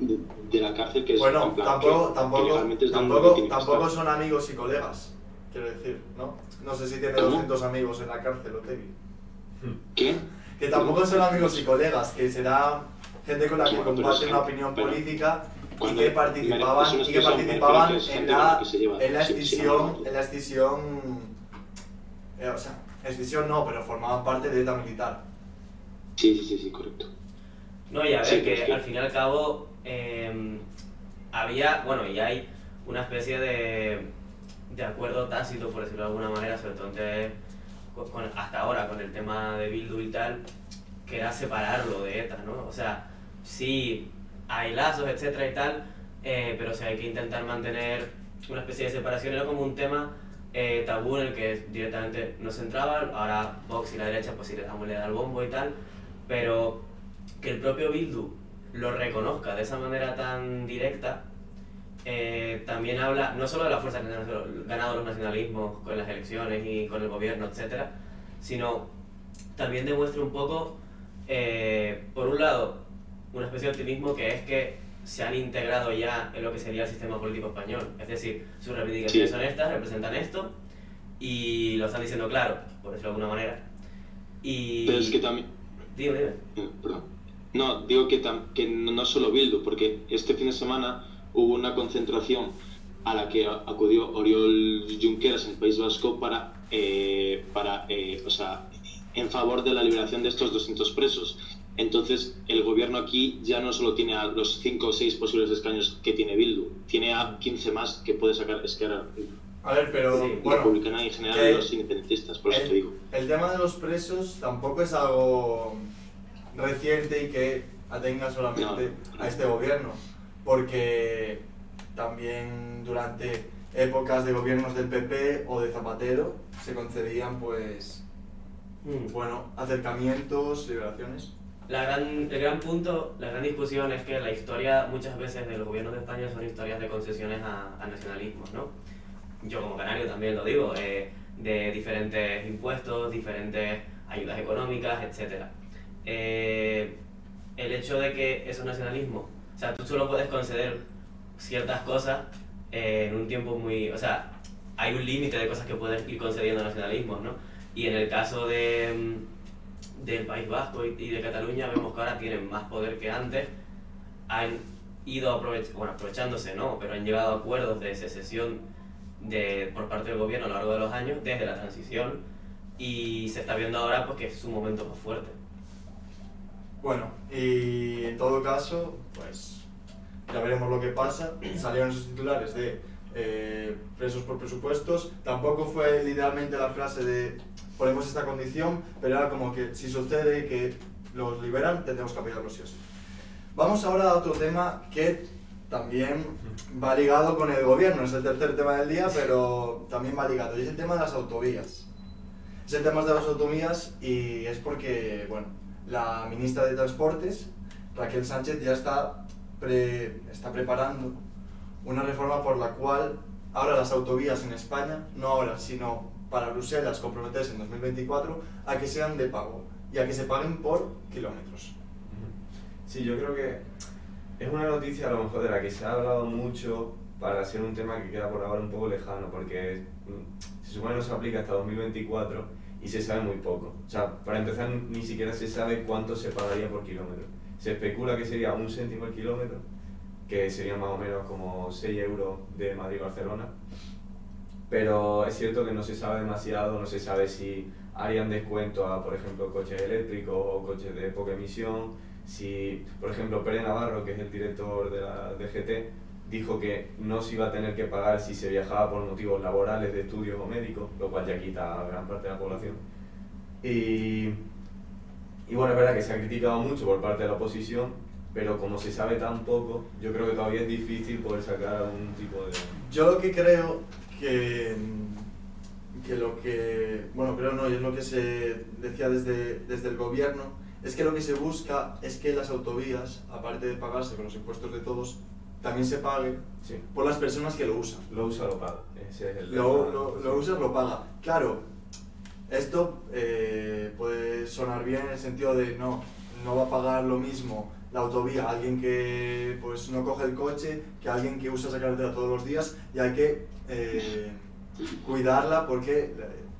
Speaker 5: de la cárcel que
Speaker 1: bueno, es tampoco, tampoco, tampoco, tampoco son amigos y colegas, quiero decir, ¿no? No sé si tiene 200 amigos en la cárcel, Otegi.
Speaker 5: ¿Qué?
Speaker 1: Que tampoco son amigos y colegas, que será gente con la que comparte una opinión política y que participaban, y que participaban en, la, en la escisión, en la escisión, eh, o sea, escisión no, pero formaban parte de ETA militar.
Speaker 5: Sí, sí, sí, sí, correcto.
Speaker 3: No, y a ver, que al fin y al cabo em, había, bueno, y hay una especie de, de acuerdo tácito, por decirlo de alguna manera, sobre todo con, hasta ahora con el tema de Bildu y tal, que era separarlo de ETA, ¿no? O sea, sí hay lazos, etcétera y tal, eh, pero si hay que intentar mantener una especie de separación. Era como un tema eh, tabú en el que directamente no se entraba, ahora Vox y la derecha pues sí le damos le da el bombo y tal, pero que el propio Bildu lo reconozca de esa manera tan directa, eh, también habla no solo de la fuerza que han ganado los nacionalismos con las elecciones y con el gobierno, etcétera, sino también demuestra un poco, por un lado, una especie de optimismo que es que se han integrado ya en lo que sería el sistema político español. Es decir, sus reivindicaciones son estas, representan esto y lo están diciendo claro, por decirlo de alguna manera. Y...
Speaker 5: Pero es que también...
Speaker 3: Dime, dime.
Speaker 5: Eh, perdón. No, digo que, tam- que no solo Bildu, porque este fin de semana hubo una concentración a la que acudió Oriol Junqueras en el País Vasco para, eh, para eh, o sea, en favor de la liberación de estos 200 presos. Entonces, el gobierno aquí ya no solo tiene a los 5 o 6 posibles escaños que tiene Bildu, tiene a 15 más que puede sacar Esquerra
Speaker 1: A ver, pero
Speaker 3: Sí,
Speaker 1: bueno,
Speaker 5: Republicana y en general
Speaker 1: que-
Speaker 5: los independentistas, por eso
Speaker 1: el-
Speaker 5: te digo.
Speaker 1: El tema de los presos tampoco es algo reciente y que atenga solamente
Speaker 5: No.
Speaker 1: a este gobierno, porque también durante épocas de gobiernos del PP o de Zapatero se concedían pues
Speaker 3: Mm.
Speaker 1: bueno acercamientos, liberaciones.
Speaker 3: La gran, el gran punto, la gran discusión es que la historia muchas veces de los gobiernos de España son historias de concesiones a, a nacionalismos, ¿no? Yo como canario también lo digo, eh, de diferentes impuestos, diferentes ayudas económicas, etc. el hecho de que esos nacionalismos, o sea, tú solo puedes conceder ciertas cosas eh, en un tiempo muy, o sea, hay un límite de cosas que puedes ir concediendo nacionalismos, ¿no? Y en el caso de, mm, del País Vasco y, de Cataluña vemos que ahora tienen más poder que antes, han ido aprovech- bueno, aprovechándose, no, pero han llegado a acuerdos de secesión de, por parte del gobierno a lo largo de los años, desde la transición, y se está viendo ahora pues, que es su momento más fuerte.
Speaker 1: Bueno, y en todo caso, pues ya veremos lo que pasa. Salieron esos titulares de eh, presos por presupuestos. Tampoco fue literalmente la frase de ponemos esta condición, pero era como que si sucede que los liberan, tendremos que apoyarlos sí o sí. Vamos ahora a otro tema que también va ligado con el gobierno, es el tercer tema del día, pero también va ligado, y es el tema de las autovías. Es el tema de las autovías y es porque, bueno, la ministra de Transportes, Raquel Sánchez, ya está, pre- está preparando una reforma por la cual ahora las autovías en España, no ahora, sino para Bruselas comprometerse en 2024 a que sean de pago y a que se paguen por kilómetros.
Speaker 2: Sí, yo creo que es una noticia a lo mejor de la que se ha hablado mucho para ser un tema que queda por ahora un poco lejano, porque mm, se supone no se aplica hasta 2024 y se sabe muy poco. O sea, para empezar, ni siquiera se sabe cuánto se pagaría por kilómetro. Se especula que sería un céntimo el kilómetro, que sería más o menos como 6 euros de Madrid a Barcelona. Pero es cierto que no se sabe demasiado, no se sabe si harían descuento a, por ejemplo, coches eléctricos o coches de poca emisión. Si, por ejemplo, Pere Navarro, que es el director de la DGT, dijo que no se iba a tener que pagar si se viajaba por motivos laborales, de estudios o médicos, lo cual ya quita a gran parte de la población. Y, y bueno, es verdad que se ha criticado mucho por parte de la oposición, pero como se sabe tan poco, yo creo que todavía es difícil poder sacar algún tipo de...
Speaker 1: Yo lo que creo que, que lo que, bueno, creo no, y es lo que se decía desde, desde el gobierno, es que lo que se busca es que las autovías, aparte de pagarse con los impuestos de todos, también se pague
Speaker 2: Sí,
Speaker 1: por las personas que lo usan.
Speaker 2: lo usa, lo paga. Ese es el
Speaker 1: Lo, lo, lo usas, lo paga. Claro, esto eh, puede sonar bien en el sentido de no, no va a pagar lo mismo la autovía alguien que pues no coge el coche que alguien que usa esa carretera todos los días y hay que eh, cuidarla porque eh,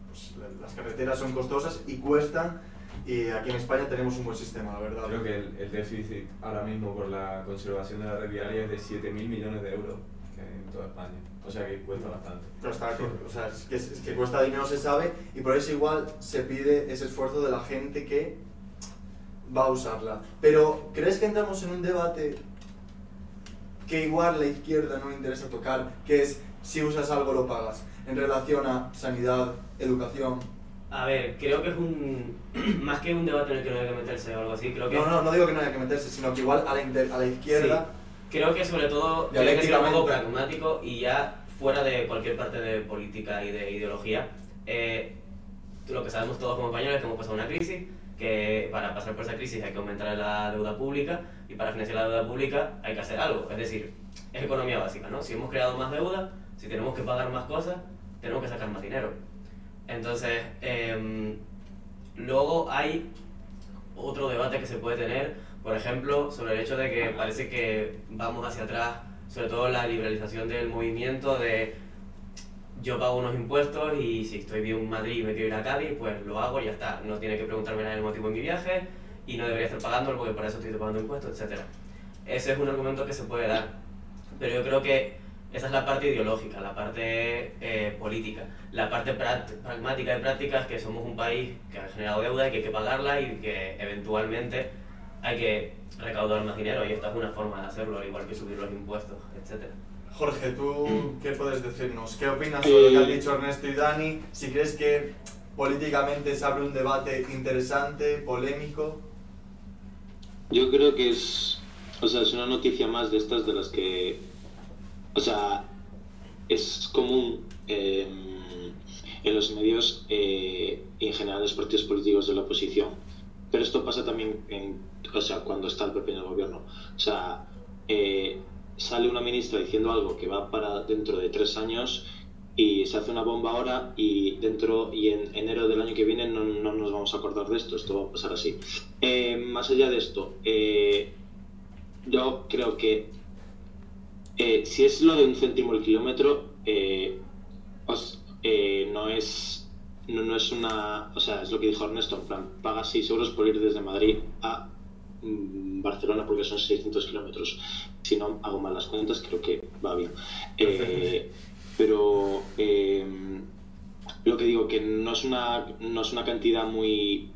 Speaker 1: pues, la- las carreteras son costosas y cuestan y aquí en España tenemos un buen sistema, la verdad.
Speaker 2: Creo que el, el déficit ahora mismo por la conservación de la red viaria es de 7.000 millones de euros en toda España. O sea que cuesta bastante.
Speaker 1: Pero está, o sea, es que, es que cuesta dinero se sabe y por eso igual se pide ese esfuerzo de la gente que va a usarla. Pero ¿crees que entramos en un debate que igual la izquierda no le interesa tocar, que es si usas algo lo pagas, en relación a sanidad, educación?
Speaker 3: A ver, creo que es un. más que un debate en el que no hay que meterse o algo así, creo que.
Speaker 1: No, no, no digo que no haya que meterse, sino que igual a la, inter- a la izquierda...
Speaker 3: Creo que sobre todo tiene que ser un poco pragmático y ya fuera de cualquier parte de política y de ideología. eh, lo que sabemos todos como españoles es que hemos pasado una crisis, que para pasar por esa crisis hay que aumentar la deuda pública y para financiar la deuda pública hay que hacer algo. Es decir, es economía básica, ¿no? Si hemos creado más deuda, si tenemos que pagar más cosas, tenemos que sacar más dinero. Entonces, em, luego hay otro debate que se puede tener, por ejemplo, sobre el hecho de que parece que vamos hacia atrás, sobre todo la liberalización del movimiento de yo pago unos impuestos y si estoy bien en Madrid y me quiero ir a Cádiz, pues lo hago y ya está. No tiene que preguntarme nada el motivo de mi viaje y no debería estar pagándolo porque para eso estoy pagando impuestos, etc. Ese es un argumento que se puede dar, pero yo creo que esa es la parte ideológica, la parte eh, política. La parte pragmática de práctica es que somos un país que ha generado deuda y que hay que pagarla y que eventualmente hay que recaudar más dinero y esta es una forma de hacerlo, al igual que subir los impuestos, etc.
Speaker 1: Jorge, ¿tú qué puedes decirnos? ¿Qué opinas sobre lo que han dicho Ernesto y Dani? Si crees que políticamente se abre un debate interesante, polémico.
Speaker 5: Yo creo que es, o sea, es una noticia más de estas de las que, o sea, es común em, en los medios eh, y en general en los partidos políticos de la oposición. Pero esto pasa también o sea, cuando está el PP en el gobierno. O sea, eh, sale una ministra diciendo algo que va para dentro de tres años y se hace una bomba ahora y dentro y en enero del año que viene no, no nos vamos a acordar de esto, esto va a pasar así. Eh, más allá de esto, eh, yo creo que eh, si es lo de un céntimo el kilómetro, no es no, no, es una, o sea, es lo que dijo Ernesto, en plan, paga 6 euros por ir desde Madrid a mm, Barcelona porque son 600 kilómetros. Si no hago mal las cuentas, creo que va bien. pero em, lo que digo, que no es una, no es una cantidad muy,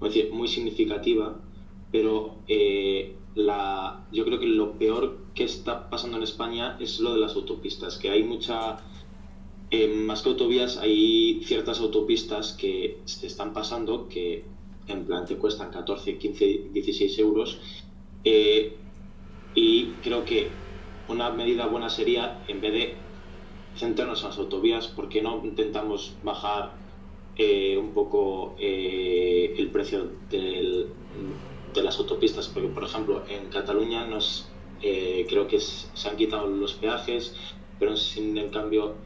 Speaker 5: decir, muy significativa, pero eh, la, yo creo que lo peor que está pasando en España es lo de las autopistas, que hay mucha... Eh, más que autovías, hay ciertas autopistas que se están pasando que en plan te cuestan 14, 15, 16 euros. Eh, y creo que una medida buena sería, en vez de centrarnos en las autovías, ¿por qué no intentamos bajar eh, un poco el precio del, de las autopistas? Porque, por ejemplo, en Cataluña nos, eh, creo que se han quitado los peajes, pero sin en cambio,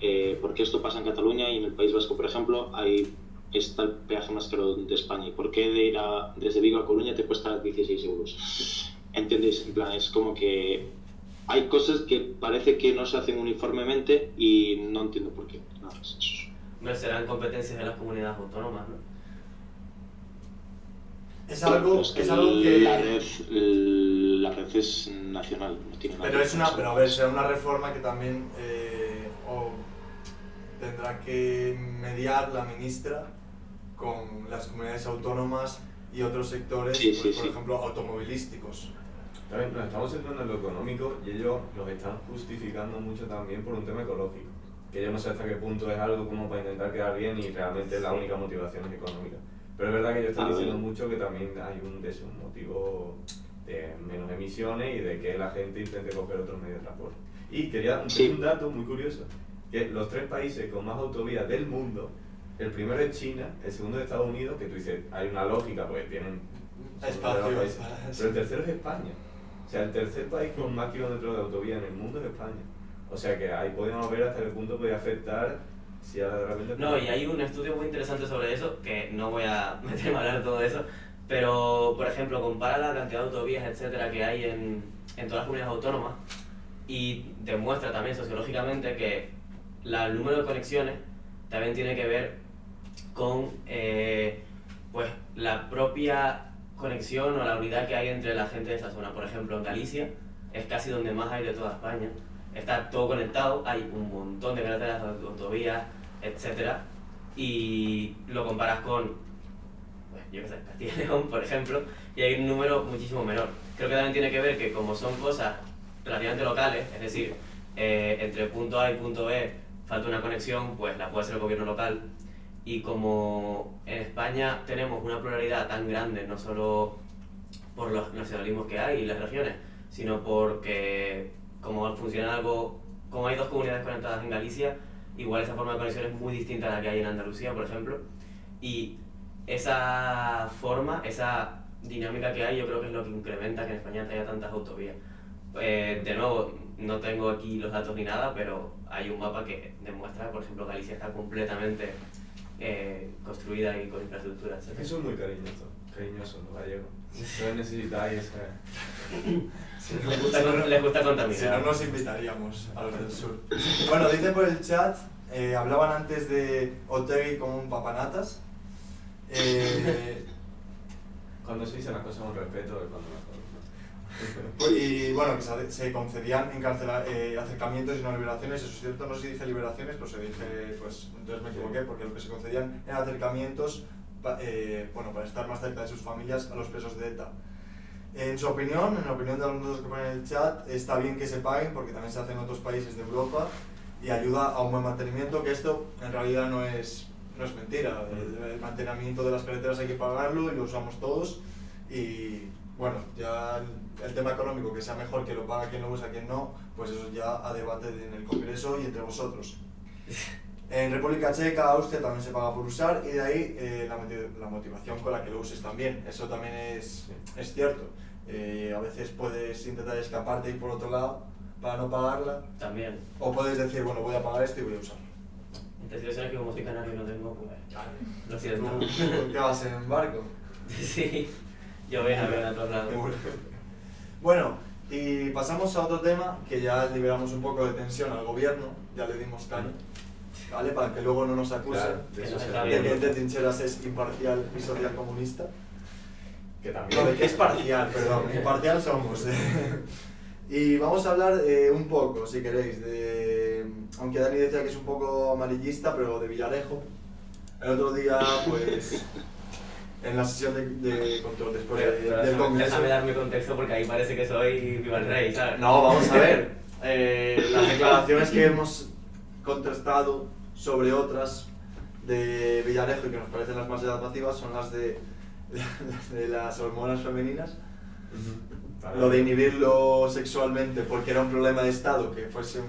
Speaker 5: porque esto pasa en Cataluña y en el País Vasco, por ejemplo, hay está el peaje más caro de España. ¿Y por qué de ir desde Vigo a Coruña te cuesta 16 euros? ¿Entendéis? En plan, es como que hay cosas que parece que no se hacen uniformemente y no entiendo por qué. Nada más
Speaker 3: eso. serán competencias de las comunidades autónomas, ¿no?
Speaker 1: Es algo, es algo que...
Speaker 5: La red, la red es nacional, no tiene nada
Speaker 1: Pero es una, pero a ver, será una reforma que también eh, tendrá que mediar la ministra con las comunidades autónomas y otros sectores, pues, por ejemplo, automovilísticos
Speaker 2: nos estamos centrando en lo económico y ellos los están justificando mucho también por un tema ecológico. Que yo no sé hasta qué punto es algo como para intentar quedar bien y realmente la única motivación es económica. Pero es verdad que ellos están diciendo mucho que también hay un, un motivo de menos emisiones y de que la gente intente coger otros medios de transporte. Y quería decir un dato muy curioso, que los tres países con más autovías del mundo, el primero es China, el segundo es Estados Unidos, que tú dices, hay una lógica, porque tienen...
Speaker 1: Espacio,
Speaker 2: pero el tercero es España. Sea, el tercer país con más kilómetros de autovía en el mundo es España. O sea que ahí podemos ver hasta qué punto puede afectar si.
Speaker 3: No, y hay un estudio muy interesante sobre eso, que no voy a meterme a hablar de todo eso, pero, por ejemplo, compara la cantidad de autovías, etcétera, que hay en, en todas las comunidades autónomas y demuestra también sociológicamente que la, el número de conexiones también tiene que ver con eh, pues, la propia conexión o la unidad que hay entre la gente de esa zona. Por ejemplo, en Galicia es casi donde más hay de toda España. Está todo conectado, hay un montón de carreteras, autovías, etc. Y lo comparas con, pues, yo qué sé, Castilla y León, por ejemplo, y hay un número muchísimo menor. Creo que también tiene que ver que como son cosas relativamente locales, es decir, eh, entre punto A y punto B falta una conexión, pues la puede hacer el gobierno local y como en España tenemos una pluralidad tan grande, no solo por los nacionalismos que hay y las regiones, sino porque como funciona algo, como hay dos comunidades conectadas en Galicia, igual esa forma de conexión es muy distinta a la que hay en Andalucía, por ejemplo, y esa forma, esa dinámica que hay, yo creo que es lo que incrementa que en España haya tantas autovías. Eh, de nuevo, no tengo aquí los datos ni nada, pero hay un mapa que demuestra, por ejemplo, Galicia está completamente eh, construida y con infraestructura, etc.
Speaker 2: Eso es muy cariñoso, cariñoso los gallegos. No necesitáis esa...
Speaker 3: Si les, gusta, les gusta contaminar.
Speaker 1: Si no, nos invitaríamos a los del sur. Bueno, dice por el chat, eh, hablaban antes de Otegi como un papanatas. Eh,
Speaker 2: Cuando se dicen las cosas con respeto es cuando mejor.
Speaker 1: Pues, Y bueno, que se, concedían encarcela- eh, acercamientos y no liberaciones, eso es cierto, no se dice liberaciones, pero se dice, pues entonces me equivoqué, porque lo que se concedían eran acercamientos eh, bueno, para estar más cerca de sus familias a los presos de ETA. En su opinión, en la opinión de algunos que ponen en el chat, está bien que se paguen porque también se hace en otros países de Europa y ayuda a un buen mantenimiento, que esto en realidad no es, no es mentira. El, mantenimiento de las carreteras hay que pagarlo y lo usamos todos y bueno, ya el, el tema económico, que sea mejor que lo paga quien lo usa, quien no, pues eso ya a debate en el Congreso y entre vosotros. En República Checa, Austria también se paga por usar y de ahí eh, la, la motivación con la que lo uses también. Eso también es, es cierto. Eh, a veces puedes intentar escaparte y por otro lado para no pagarla
Speaker 3: También.
Speaker 1: o puedes decir, bueno, voy a pagar esto y voy a usarlo.
Speaker 3: En situaciones que como soy canario y no tengo, pues lo
Speaker 1: ¿Tú,
Speaker 3: siento.
Speaker 1: qué vas en barco?
Speaker 3: sí, yo voy a ver a todos lados.
Speaker 1: Bueno, y pasamos a otro tema que ya liberamos un poco de tensión al gobierno, ya le dimos caña, ¿vale? Para que luego no nos acusen
Speaker 2: Claro, de
Speaker 3: que
Speaker 2: eso
Speaker 1: de que. Entre Trincheras es imparcial y social comunista.
Speaker 2: Que también.
Speaker 1: No, de que es parcial, perdón, imparcial somos. y vamos a hablar eh, un poco, si queréis, de. Aunque Dani decía que es un poco amarillista, pero de Villarejo. El otro día, pues. En la sesión de, de control después
Speaker 3: Pero, pero
Speaker 1: del
Speaker 3: déjame,
Speaker 1: Congreso.
Speaker 3: déjame darme contexto porque ahí parece que soy viva el rey, ¿sabes?
Speaker 1: No, vamos a ver. Eh, las declaraciones que hemos contrastado sobre otras de Villarejo y que nos parecen las más llamativas son las de, las de las hormonas femeninas. Lo de inhibirlo sexualmente porque era un problema de Estado, que fuese un.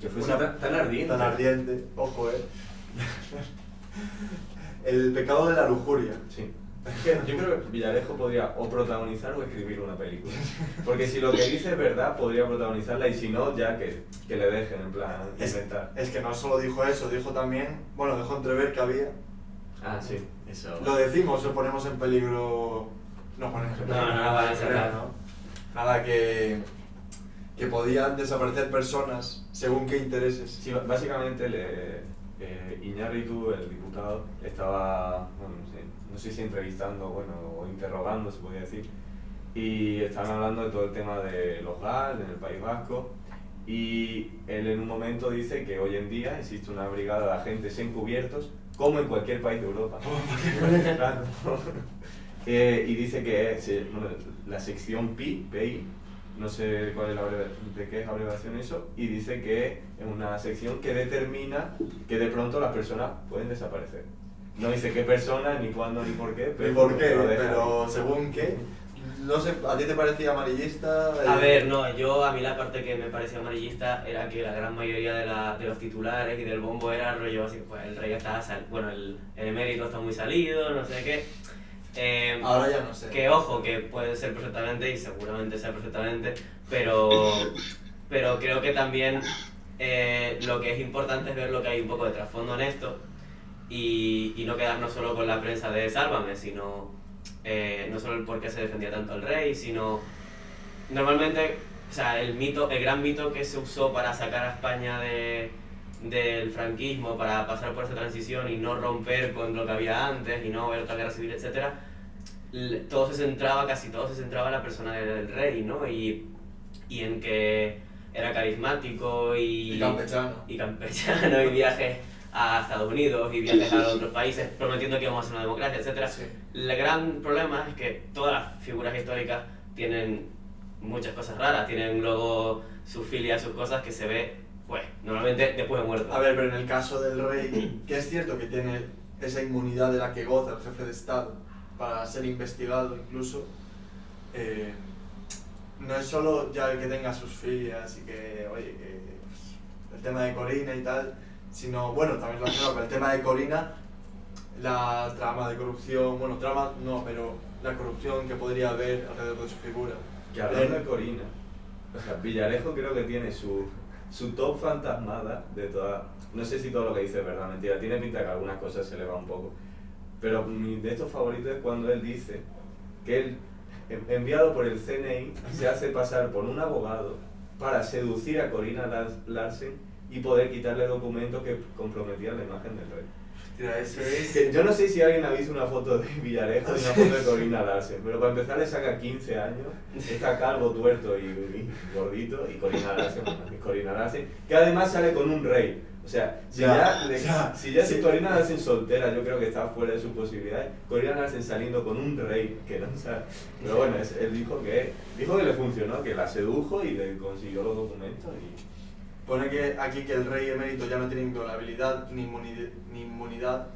Speaker 2: Que fuese
Speaker 1: una-
Speaker 2: tan, tan ardiente.
Speaker 1: tan ardiente. Ojo, eh. El pecado de la lujuria.
Speaker 2: Sí. Yo creo que Villarejo podría o protagonizar o escribir una película. Porque si lo que dice es verdad, podría protagonizarla y si no, ya que, que le dejen en plan
Speaker 1: Es,
Speaker 2: inventar.
Speaker 1: es que no solo dijo eso, dijo también. Bueno, dejó entrever que había.
Speaker 2: Ah, sí, eso.
Speaker 1: Lo decimos o ponemos en peligro. No ponemos en peligro.
Speaker 3: no, no, a sacar, ¿no?
Speaker 1: Nada, que. que podían desaparecer personas según qué intereses.
Speaker 2: Sí, básicamente le, eh, Iñárritu, el diputado, estaba, bueno, no sé, no sé si entrevistando bueno, o interrogando, se podría decir, y estaban hablando de todo el tema de los GAL en el País Vasco, y él en un momento dice que hoy en día existe una brigada de agentes encubiertos, como en cualquier país de Europa. Eh, y dice que es, eh, la sección PI, PI, no sé cuál es la de qué es abreviación eso, y dice que es una sección que determina que de pronto las personas pueden desaparecer. No dice qué persona, ni cuándo, ni por qué,
Speaker 1: ¿Y por qué? Pero según qué. No sé, ¿a ti te parecía amarillista?
Speaker 3: A
Speaker 1: Eh,
Speaker 3: ver, no, yo a mí la parte que me parecía amarillista era que la gran mayoría de, la, de los titulares y del bombo era rollo así, pues el rey está, sal- bueno, el, el emérito está muy salido, no sé qué. Eh,
Speaker 1: Ahora ya no sé.
Speaker 3: que ojo, que puede ser perfectamente y seguramente sea perfectamente, pero, pero creo que también eh, lo que es importante es ver lo que hay un poco de trasfondo en esto y, y no quedarnos solo con la prensa de Sálvame, sino eh, no solo el por qué se defendía tanto el rey, sino normalmente, o sea, el mito, el gran mito que se usó para sacar a España de, del franquismo, para pasar por esa transición y no romper con lo que había antes y no ver otra guerra civil, etcétera, todo se centraba, casi todo se centraba en la persona del rey, ¿no? Y, y en que era carismático y,
Speaker 1: Y campechano.
Speaker 3: y campechano y viajes a Estados Unidos y viajes a otros países prometiendo que íbamos a ser una democracia.
Speaker 1: Sí.
Speaker 3: El gran problema es que todas las figuras históricas tienen muchas cosas raras, tienen luego sus filias, sus cosas que se ve, pues, normalmente después de muerto.
Speaker 1: A ver, pero en el caso del rey, que es cierto que tiene esa inmunidad de la que goza el jefe de Estado para ser investigado incluso, eh, no es solo ya el que tenga sus filias y que, oye, que pues, el tema de Corina y tal, sino, bueno, también relacionado con el tema de Corina, la trama de corrupción, bueno, trama no, pero la corrupción que podría haber alrededor de su figura.
Speaker 2: Que hablando de Corina, o sea, Villarejo creo que tiene su, su top fantasmada de toda. No sé si todo lo que dice es verdad, mentira. Tiene pinta que algunas cosas se le va un poco. Pero mi de estos favoritos es cuando él dice que él, en- enviado por el CNI, se hace pasar por un abogado para seducir a Corina Lars- Larsen y poder quitarle documentos que comprometían la imagen del rey.
Speaker 1: Tira, eso es.
Speaker 2: Que yo no sé si alguien ha visto una foto de Villarejo y una foto de Corina Larsen, pero para empezar le saca 15 años, está calvo, tuerto y, y gordito, y Corina Larsen, Corina Larsen, que además sale con un rey. O sea, si
Speaker 1: Ya,
Speaker 2: ya, le-
Speaker 1: ya,
Speaker 2: si ya si
Speaker 1: sí.
Speaker 2: Corina Larsen soltera, yo creo que está fuera de sus posibilidades. Corina Larsen saliendo con un rey, que no sabe. Pero bueno, es- él dijo que, dijo que le funcionó, que la sedujo y le consiguió los documentos. Y,
Speaker 1: Pone que aquí que el rey emérito ya no tiene inviolabilidad ni, inmuni- ni inmunidad,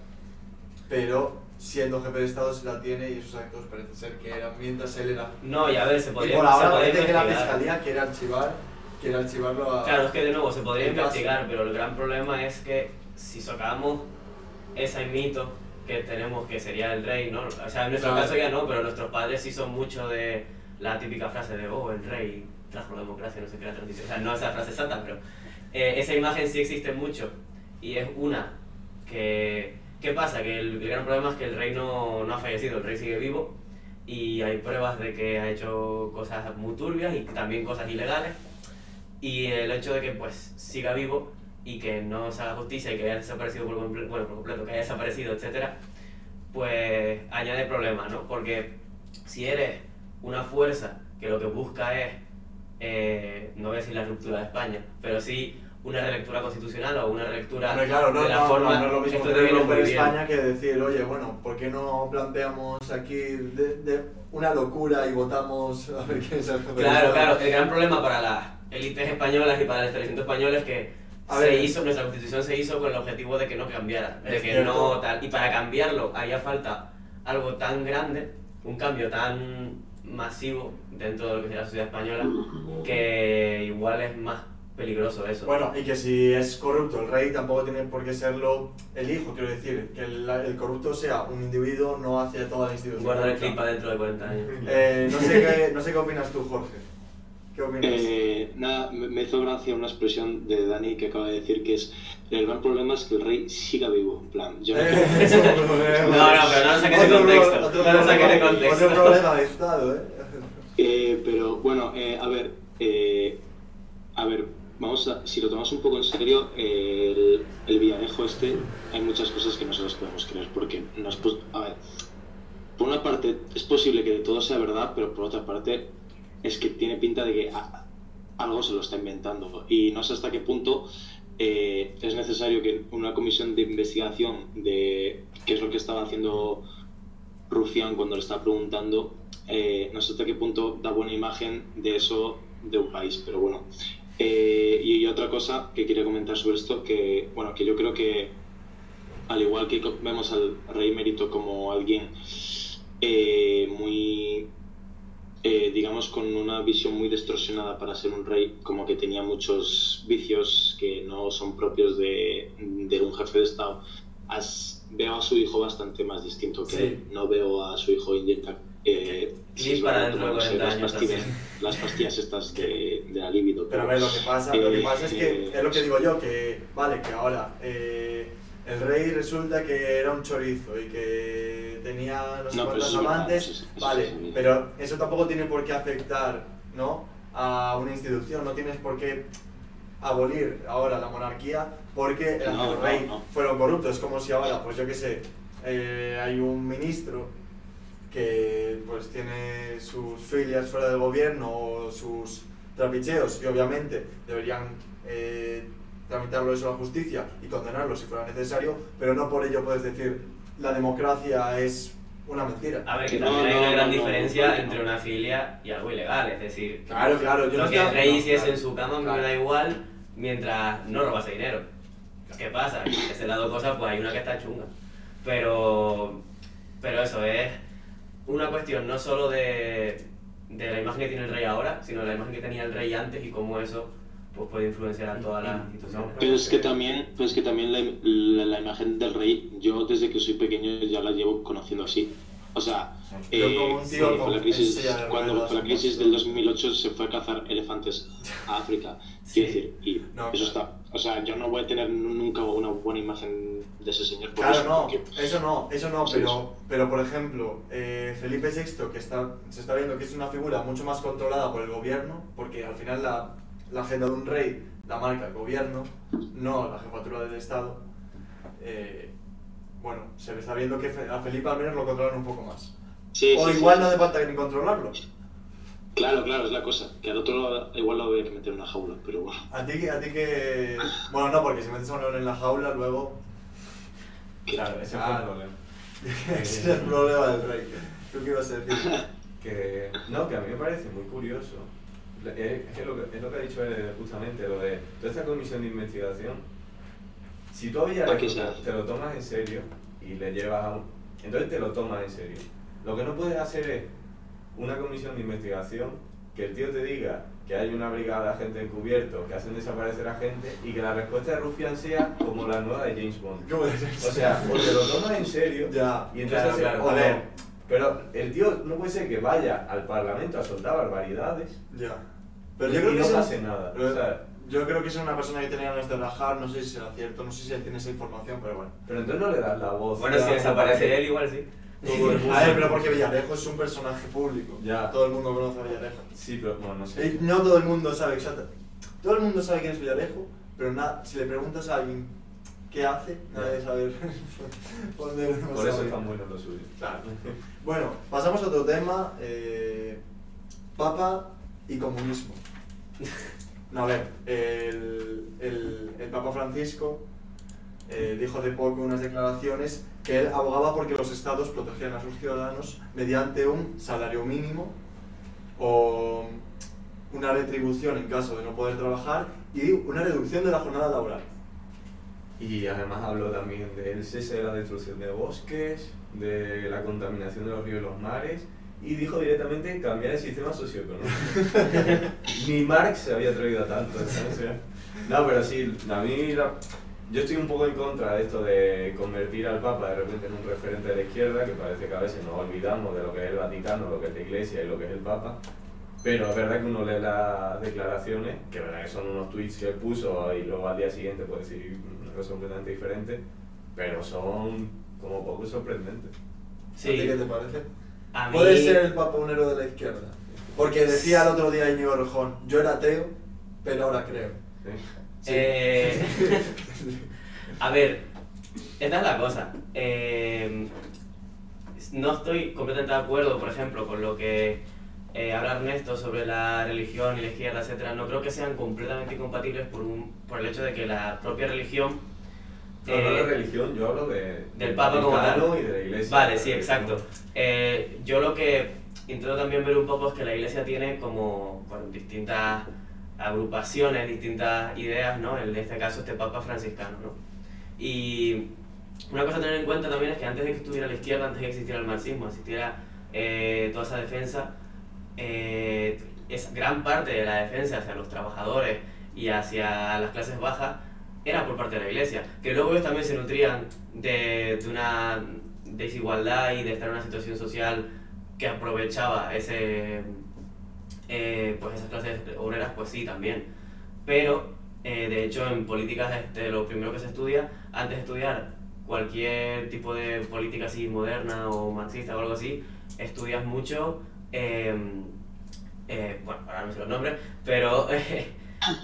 Speaker 1: pero siendo jefe de Estado se la tiene y esos actos parece ser que eran mientras él era.
Speaker 3: No, y a ver, se
Speaker 1: Y
Speaker 3: podría,
Speaker 1: por
Speaker 3: se
Speaker 1: ahora parece que la fiscalía quiere archivar, quiere archivarlo a.
Speaker 3: Claro, es que de nuevo se podría
Speaker 1: caso.
Speaker 3: investigar, pero el gran problema es que si socavamos ese mito que tenemos que sería el rey, ¿no? O sea, en nuestro
Speaker 1: Claro.
Speaker 3: caso ya no, pero nuestros padres sí son mucho de la típica frase de, oh, el rey trajo la democracia, no qué, la transición. O sea, no esa frase exacta, pero eh, esa imagen sí existe mucho. Y es una que... ¿Qué pasa? Que el, el gran problema es que el rey no, no ha fallecido, el rey sigue vivo y hay pruebas de que ha hecho cosas muy turbias y también cosas ilegales. Y el hecho de que pues siga vivo y que no se haga justicia y que haya desaparecido por completo, bueno, por completo, que haya desaparecido, etcétera, pues añade problemas, ¿no? Porque si eres una fuerza que lo que busca es, eh, no voy a decir la ruptura de España, pero sí una relectura constitucional o una relectura
Speaker 1: Hombre, claro, no,
Speaker 3: de la
Speaker 1: no,
Speaker 3: forma
Speaker 1: no, no es lo mismo
Speaker 3: esto te
Speaker 1: querer
Speaker 3: viene
Speaker 1: romper. España que decir, oye, bueno, ¿por qué no planteamos aquí de, de una locura y votamos a ver quién jefe de
Speaker 3: Claro, claro, el gran problema para las élites españolas y para el establecimiento español es que
Speaker 1: A
Speaker 3: se
Speaker 1: ver.
Speaker 3: hizo, nuestra constitución se hizo con el objetivo de que no cambiara, de que
Speaker 1: cierto.
Speaker 3: no tal. Y para cambiarlo haría falta algo tan grande, un cambio tan masivo dentro de lo que sería la sociedad española, que igual es más peligroso eso.
Speaker 1: Bueno, y que si es corrupto el rey tampoco tiene por qué serlo el hijo, quiero decir, que el, el corrupto sea un individuo no hacia toda la institución.
Speaker 3: Guardar el clip dentro de 40 años.
Speaker 1: Eh, no, sé qué, no sé qué opinas tú, Jorge. ¿Qué opinas?
Speaker 5: Eh, nada, me hizo gracia una expresión de Dani que acaba de decir que es el gran problema es que el rey siga vivo. En plan, yo no
Speaker 1: Eh.
Speaker 3: No, no, pero no lo saques de contexto,
Speaker 1: otro
Speaker 3: no lo saques de contexto.
Speaker 1: Otro problema de Estado, ¿eh?
Speaker 5: Eh, pero bueno, eh, a ver, eh, a ver, vamos a, si lo tomamos un poco en serio, eh, el, el Villarejo este, hay muchas cosas que no se las podemos creer, porque no es pos- a ver, por una parte es posible que todo sea verdad, pero por otra parte es que tiene pinta de que algo se lo está inventando y no sé hasta qué punto eh, es necesario que una comisión de investigación de qué es lo que estaba haciendo Rufián cuando le estaba preguntando, eh, no sé hasta qué punto da buena imagen de eso de un país, pero bueno. Eh, y, otra cosa que quería comentar sobre esto, que bueno, que yo creo que al igual que vemos al rey mérito como alguien muy, eh, digamos, con una visión muy distorsionada para ser un rey, como que tenía muchos vicios que no son propios de, de un jefe de Estado, as- veo a su hijo bastante más distinto que
Speaker 1: Sí.
Speaker 5: él. No veo a su hijo inyectar. Eh,
Speaker 3: Sí, para dentro de
Speaker 5: tomándose
Speaker 3: 40
Speaker 5: las pastillas, las pastillas estas de, de la libido.
Speaker 1: Pero a ver, lo que pasa, lo que
Speaker 5: Eh,
Speaker 1: pasa es que
Speaker 5: eh,
Speaker 1: es lo que digo yo, que vale, que ahora eh, el rey resulta que era un chorizo y que tenía no sé
Speaker 5: No, eso verdad,
Speaker 1: amantes,
Speaker 5: eso es- eso
Speaker 1: vale, pero eso tampoco tiene por qué afectar, ¿no? A una institución, no tienes por qué abolir ahora la monarquía porque el
Speaker 5: No,
Speaker 1: rey fueron corruptos. Es como si ahora, pues yo qué sé, eh, hay un ministro que pues tiene sus filias fuera del gobierno o sus trapicheos y obviamente deberían eh, tramitarlo eso a la justicia y condenarlo si fuera necesario, pero no por ello puedes decir la democracia es una mentira.
Speaker 3: A ver, que
Speaker 5: No,
Speaker 3: también hay
Speaker 5: no,
Speaker 3: una gran
Speaker 5: no,
Speaker 3: diferencia
Speaker 5: no, no.
Speaker 3: entre una filia y algo ilegal, es decir,
Speaker 1: Claro, claro, yo
Speaker 3: lo
Speaker 1: no
Speaker 3: que rey
Speaker 1: no,
Speaker 3: hiciese
Speaker 1: claro.
Speaker 3: en su cama
Speaker 1: Claro.
Speaker 3: me da igual mientras no robase dinero. ¿Qué pasa? Ese lado cosas, pues hay una que está chunga. Pero, pero eso es una cuestión no solo de, de la imagen que tiene el rey ahora, sino de la imagen que tenía el rey antes y cómo eso puede influenciar a todas las instituciones.
Speaker 5: Pero es que también, pero es que también la, la- la imagen del rey, yo desde que soy pequeño ya la llevo conociendo así. O sea, eh, cuando fue la crisis, cuando fue la crisis del 2008 se fue a cazar elefantes a África. Quiero
Speaker 3: Sí.
Speaker 5: decir, y
Speaker 1: No,
Speaker 5: eso
Speaker 1: claro.
Speaker 5: está. O sea, yo no voy a tener nunca una buena imagen de ese señor. por
Speaker 1: Claro,
Speaker 5: eso,
Speaker 1: no,
Speaker 5: porque-
Speaker 1: eso no, eso no,
Speaker 5: Sí,
Speaker 1: pero, pero por ejemplo, eh, Felipe VI, que está, se está viendo que es una figura mucho más controlada por el gobierno, porque al final la, la agenda de un rey la marca el gobierno, no la jefatura del Estado, eh, bueno, se le está viendo que a Felipe al menos lo controlan un poco más.
Speaker 5: Sí,
Speaker 1: o
Speaker 5: sí,
Speaker 1: igual
Speaker 5: sí.
Speaker 1: no hace falta ni controlarlo.
Speaker 5: Claro, claro, es la cosa. Que al otro lo- igual lo había que meter en una jaula, pero bueno.
Speaker 1: A ti, que- a ti que... Bueno, no, porque si metes a un león en la jaula, luego...
Speaker 2: Claro, ese fue
Speaker 1: Ah.
Speaker 2: el problema.
Speaker 1: Ese es el problema del rey. ¿Tú qué ibas a decir?
Speaker 2: Que, no, que a mí me parece muy curioso. Es, es lo que es lo que ha dicho él justamente, lo de toda esta comisión de investigación. Si tú a
Speaker 5: ¿Para qué
Speaker 2: Villarejo
Speaker 5: se
Speaker 2: te, lo tomas en serio y le llevas a un. Entonces te lo tomas en serio. Lo que no puedes hacer es una comisión de investigación que el tío te diga que hay una brigada de agentes encubiertos que hacen desaparecer a gente y que la respuesta de Rufián sea como la nueva de James Bond.
Speaker 1: ¿Cómo es
Speaker 2: O sea, o te lo tomas en serio
Speaker 1: Ya,
Speaker 2: y entonces,
Speaker 3: claro, claro.
Speaker 2: a ver, pero el tío no puede ser que vaya al Parlamento a soltar barbaridades
Speaker 1: ya. Pero
Speaker 2: y
Speaker 1: yo creo que
Speaker 2: no pase nada.
Speaker 1: pero
Speaker 2: o sea,
Speaker 1: Yo creo que es una persona que tenía ganas de rajar, no sé si será cierto, no sé si tiene esa información, pero bueno.
Speaker 2: pero entonces no le das la voz.
Speaker 3: Bueno, si desaparece él, igual sí.
Speaker 2: todo el mundo-
Speaker 1: A ver, pero porque Villarejo es un personaje público.
Speaker 2: Ya.
Speaker 1: Todo el mundo conoce a Villarejo.
Speaker 2: Sí, pero bueno, no sé.
Speaker 1: Eh, No todo el mundo sabe exacto. Todo el mundo sabe quién es Villarejo, pero nada, si le preguntas a alguien qué hace, nadie sabe responder.
Speaker 2: Por eso es tan bueno lo suyo.
Speaker 1: Claro. Bueno, pasamos a otro tema. eh, Papa y comunismo. No, a ver, el, el, el Papa Francisco eh, dijo hace poco unas declaraciones que él abogaba porque los estados protegían a sus ciudadanos mediante un salario mínimo o una retribución en caso de no poder trabajar y una reducción de la jornada laboral.
Speaker 2: Y además habló también del cese de la destrucción de bosques, de la contaminación de los ríos y los mares, y dijo directamente cambiar el sistema socioeconómico. Ni Marx se había atrevido a tanto. ¿sabes? O sea, No, pero sí, a mí la- yo estoy un poco en contra de esto de convertir al Papa de repente en un referente de la izquierda, que parece que a veces nos olvidamos de lo que es el Vaticano, lo que es la Iglesia y lo que es el Papa. Pero es verdad que uno lee las declaraciones, que verdad que son unos tweets que él puso y luego al día siguiente puede decir una cosa completamente diferente, pero son como poco sorprendentes.
Speaker 1: ¿A ti qué
Speaker 3: Sí,
Speaker 1: te parece?
Speaker 3: A mí...
Speaker 1: ¿Puede ser el héroe de la izquierda? Porque decía el otro día Íñigo Rejón, yo era ateo, pero ahora creo.
Speaker 2: ¿sí?
Speaker 1: Sí.
Speaker 3: Eh, a ver, esta es la cosa. Eh, no estoy completamente de acuerdo, por ejemplo, con lo que eh, habla Ernesto sobre la religión y la izquierda, etcétera. No creo que sean completamente incompatibles por, un, por el hecho de que la propia religión.
Speaker 2: No, no de
Speaker 3: eh,
Speaker 2: religión, yo hablo de,
Speaker 3: del Papa como
Speaker 2: y de la Iglesia.
Speaker 3: Vale, sí, exacto. Eh, yo lo que intento también ver un poco es que la iglesia tiene como bueno, distintas agrupaciones, distintas ideas, ¿no? En este caso este Papa franciscano, ¿no? Y una cosa a tener en cuenta también es que antes de que estuviera la izquierda, antes de que existiera el marxismo, existiera eh, toda esa defensa, eh, es gran parte de la defensa hacia los trabajadores y hacia las clases bajas era por parte de la iglesia, que luego ellos también se nutrían de, de una desigualdad y de estar en una situación social que aprovechaba ese, eh, pues esas clases obreras, pues sí, también. Pero, eh, de hecho, en políticas este, lo primero que se estudia, antes de estudiar cualquier tipo de política así moderna o marxista o algo así, estudias mucho, eh, eh, bueno, ahora no sé los nombres, pero eh,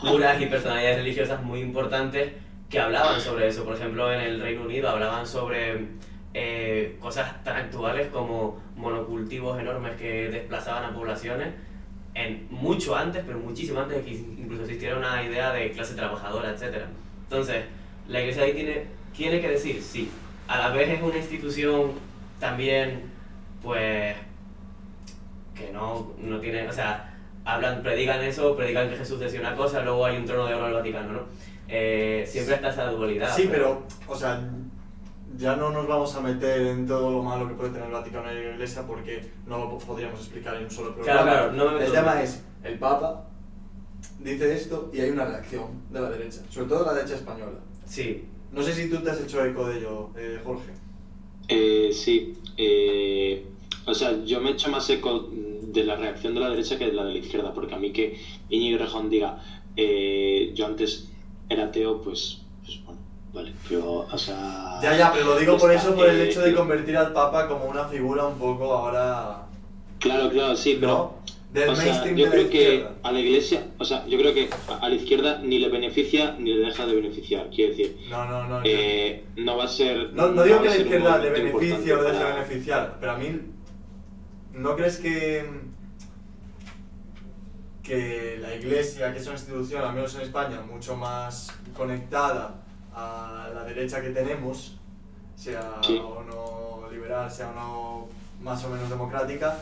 Speaker 3: curas y personalidades religiosas muy importantes que hablaban sobre eso. Por ejemplo, en el Reino Unido hablaban sobre eh, cosas tan actuales como monocultivos enormes que desplazaban a poblaciones en mucho antes, pero muchísimo antes de que incluso existiera una idea de clase trabajadora, etc. Entonces, la iglesia ahí tiene, tiene que decir, sí, a la vez es una institución también, pues, que no, no tiene, o sea, hablan, predican eso, predican que Jesús decía una cosa, luego hay un trono de oro en el Vaticano, ¿no? Eh, siempre está esa dualidad.
Speaker 1: Sí, pero, o sea, ya no nos vamos a meter en todo lo malo que puede tener el Vaticano y la Iglesia porque no lo podríamos explicar en un solo programa.
Speaker 3: Claro, claro, no me
Speaker 1: el tema es, el Papa dice esto y hay una reacción de la derecha, sobre todo de la derecha española.
Speaker 3: Sí,
Speaker 1: No sé si tú te has hecho eco de ello, eh, Jorge.
Speaker 5: Eh, sí, eh, o sea, yo me he hecho más eco de la reacción de la derecha que de la de la izquierda, porque a mí que Íñigo Rejón diga, eh, yo antes era ateo, pues, pues bueno, vale, pero, o sea...
Speaker 1: Ya, ya, pero lo digo por eso, por el
Speaker 5: eh,
Speaker 1: hecho de convertir al Papa como una figura un poco ahora...
Speaker 5: Claro, claro, sí, pero...
Speaker 1: ¿No? Del
Speaker 5: o sea, yo
Speaker 1: de
Speaker 5: creo que a la iglesia, o sea, yo creo que a la izquierda ni le beneficia ni le deja de beneficiar. Quiero decir,
Speaker 1: No, no, no.
Speaker 5: eh, no va a ser.
Speaker 1: No, no digo que
Speaker 5: a
Speaker 1: la izquierda le beneficie o deje de
Speaker 5: para-
Speaker 1: beneficiar, pero a mí, ¿no crees que, que la iglesia, que es una institución, al menos en España, mucho más conectada a la derecha que tenemos, sea
Speaker 5: Sí.
Speaker 1: o no liberal, sea o no más o menos democrática,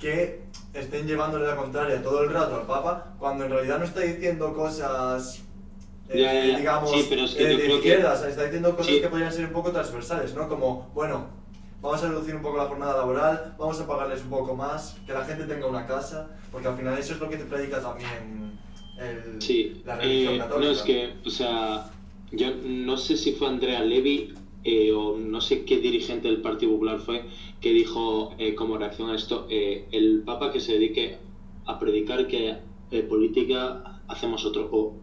Speaker 1: que estén llevándole la contraria todo el rato al Papa, cuando en realidad no está diciendo cosas, eh,
Speaker 5: Ya, ya, ya.
Speaker 1: digamos,
Speaker 5: Sí, pero es que
Speaker 1: eh, de
Speaker 5: creo que-
Speaker 1: izquierdas, está diciendo cosas
Speaker 5: Sí.
Speaker 1: que podrían ser un poco transversales, ¿no? Como, bueno, vamos a reducir un poco la jornada laboral, vamos a pagarles un poco más, que la gente tenga una casa, porque al final eso es lo que te predica también el,
Speaker 5: Sí,
Speaker 1: la religión
Speaker 5: eh,
Speaker 1: católica.
Speaker 5: no es que, o sea, yo no sé si fue Andrea Levy eh, o no sé qué dirigente del Partido Popular fue que dijo eh, como reacción a esto, eh, el Papa que se dedique a predicar que eh, política hacemos otro, o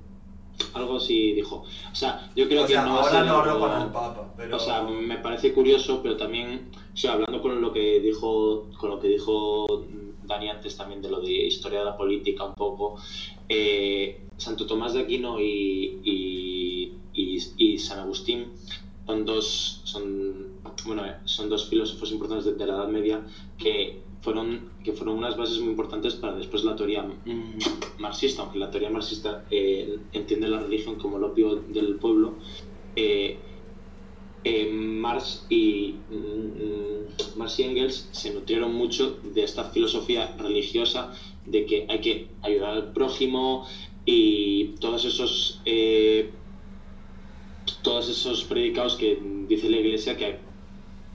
Speaker 5: algo así dijo. O sea, yo creo
Speaker 1: o
Speaker 5: que
Speaker 1: sea,
Speaker 5: no
Speaker 1: ahora no
Speaker 5: algo-
Speaker 1: arropan al Papa, pero...
Speaker 5: o sea, me parece curioso, pero también, o sea, hablando con lo que dijo, con lo que dijo Dani antes también de lo de historia de la política un poco, eh, Santo Tomás de Aquino y, y, y- y San Agustín son dos, son, bueno, eh, son dos filósofos importantes de, de la Edad Media que fueron, que fueron unas bases muy importantes para después la teoría mm, marxista, aunque la teoría marxista eh, entiende la religión como el opio del pueblo. eh, eh, Marx y mm, Marx y Engels se nutrieron mucho de esta filosofía religiosa de que hay que ayudar al prójimo y todos esos todos esos predicados que dice la iglesia que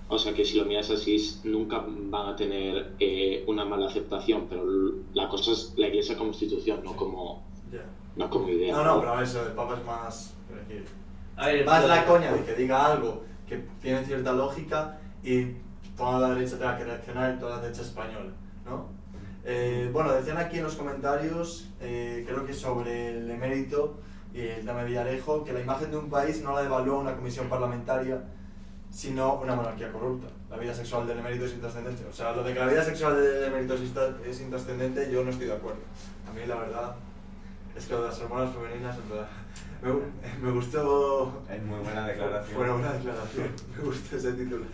Speaker 5: o sea que si lo miras así nunca van a tener eh, una mala aceptación pero la cosa es la iglesia como institución no como
Speaker 1: Ya.
Speaker 5: no como idea
Speaker 1: No, no, pero eso, el Papa es más... decir,
Speaker 3: A ver,
Speaker 1: más la coña de que diga algo que tiene cierta lógica y toda la derecha tenga que reaccionar y toda la derecha española, ¿no? Eh, bueno, decían aquí en los comentarios, eh, creo que sobre el emérito y el tema de Villarejo, que la imagen de un país no la evalúa una comisión parlamentaria, sino una monarquía corrupta. La vida sexual del emérito es intrascendente. O sea, lo de que la vida sexual del emérito es, intrascendente, yo no estoy de acuerdo. A mí, la verdad, es que lo de las hormonas femeninas, en verdad, me, me gustó
Speaker 2: Es muy buena declaración.
Speaker 1: fue una buena declaración. Me gusta ese título.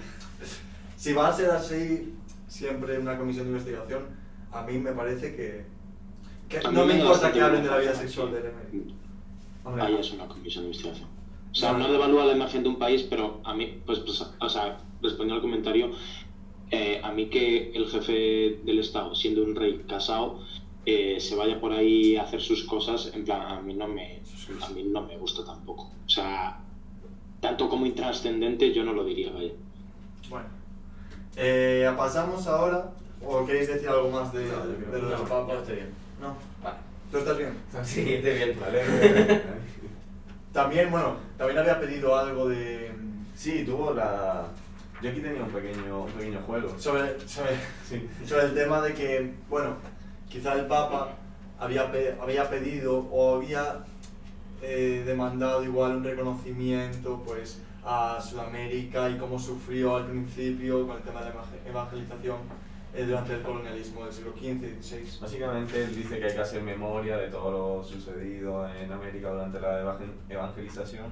Speaker 1: Si va a ser así siempre una comisión de investigación, a mí me parece que, no
Speaker 5: me
Speaker 1: importa que hablen de la vida sexual del emérito.
Speaker 5: Ahí es una comisión de investigación. O sea,
Speaker 1: No,
Speaker 5: no
Speaker 1: no.
Speaker 5: devalúa la imagen de un país, pero a mí, pues, pues, o sea, respondiendo al comentario, eh, a mí que el jefe del Estado, siendo un rey casado, eh, se vaya por ahí a hacer sus cosas, en plan, a mí no me, a mí no me gusta tampoco. O sea, tanto como intrascendente, yo no lo diría, vaya.
Speaker 1: Bueno, eh, pasamos ahora, o queréis decir algo más de,
Speaker 2: No,
Speaker 1: de lo del
Speaker 3: no,
Speaker 1: Papa?
Speaker 3: yo estoy bien.
Speaker 1: No.
Speaker 3: Vale.
Speaker 1: ¿Tú estás bien?
Speaker 3: Sí, estoy bien.
Speaker 2: Vale.
Speaker 1: También, bueno, también había pedido algo de...
Speaker 2: sí, tuvo la. Yo aquí tenía un pequeño, un pequeño juego.
Speaker 1: Sobre, sobre, sobre el tema de que, bueno, quizá el Papa había, había pedido o había eh, demandado igual un reconocimiento pues a Sudamérica y cómo sufrió al principio con el tema de la evangel- evangelización eh, durante el colonialismo del siglo XV y XVI.
Speaker 2: Básicamente él dice que hay que hacer memoria de todo lo sucedido en América durante la evan- evangelización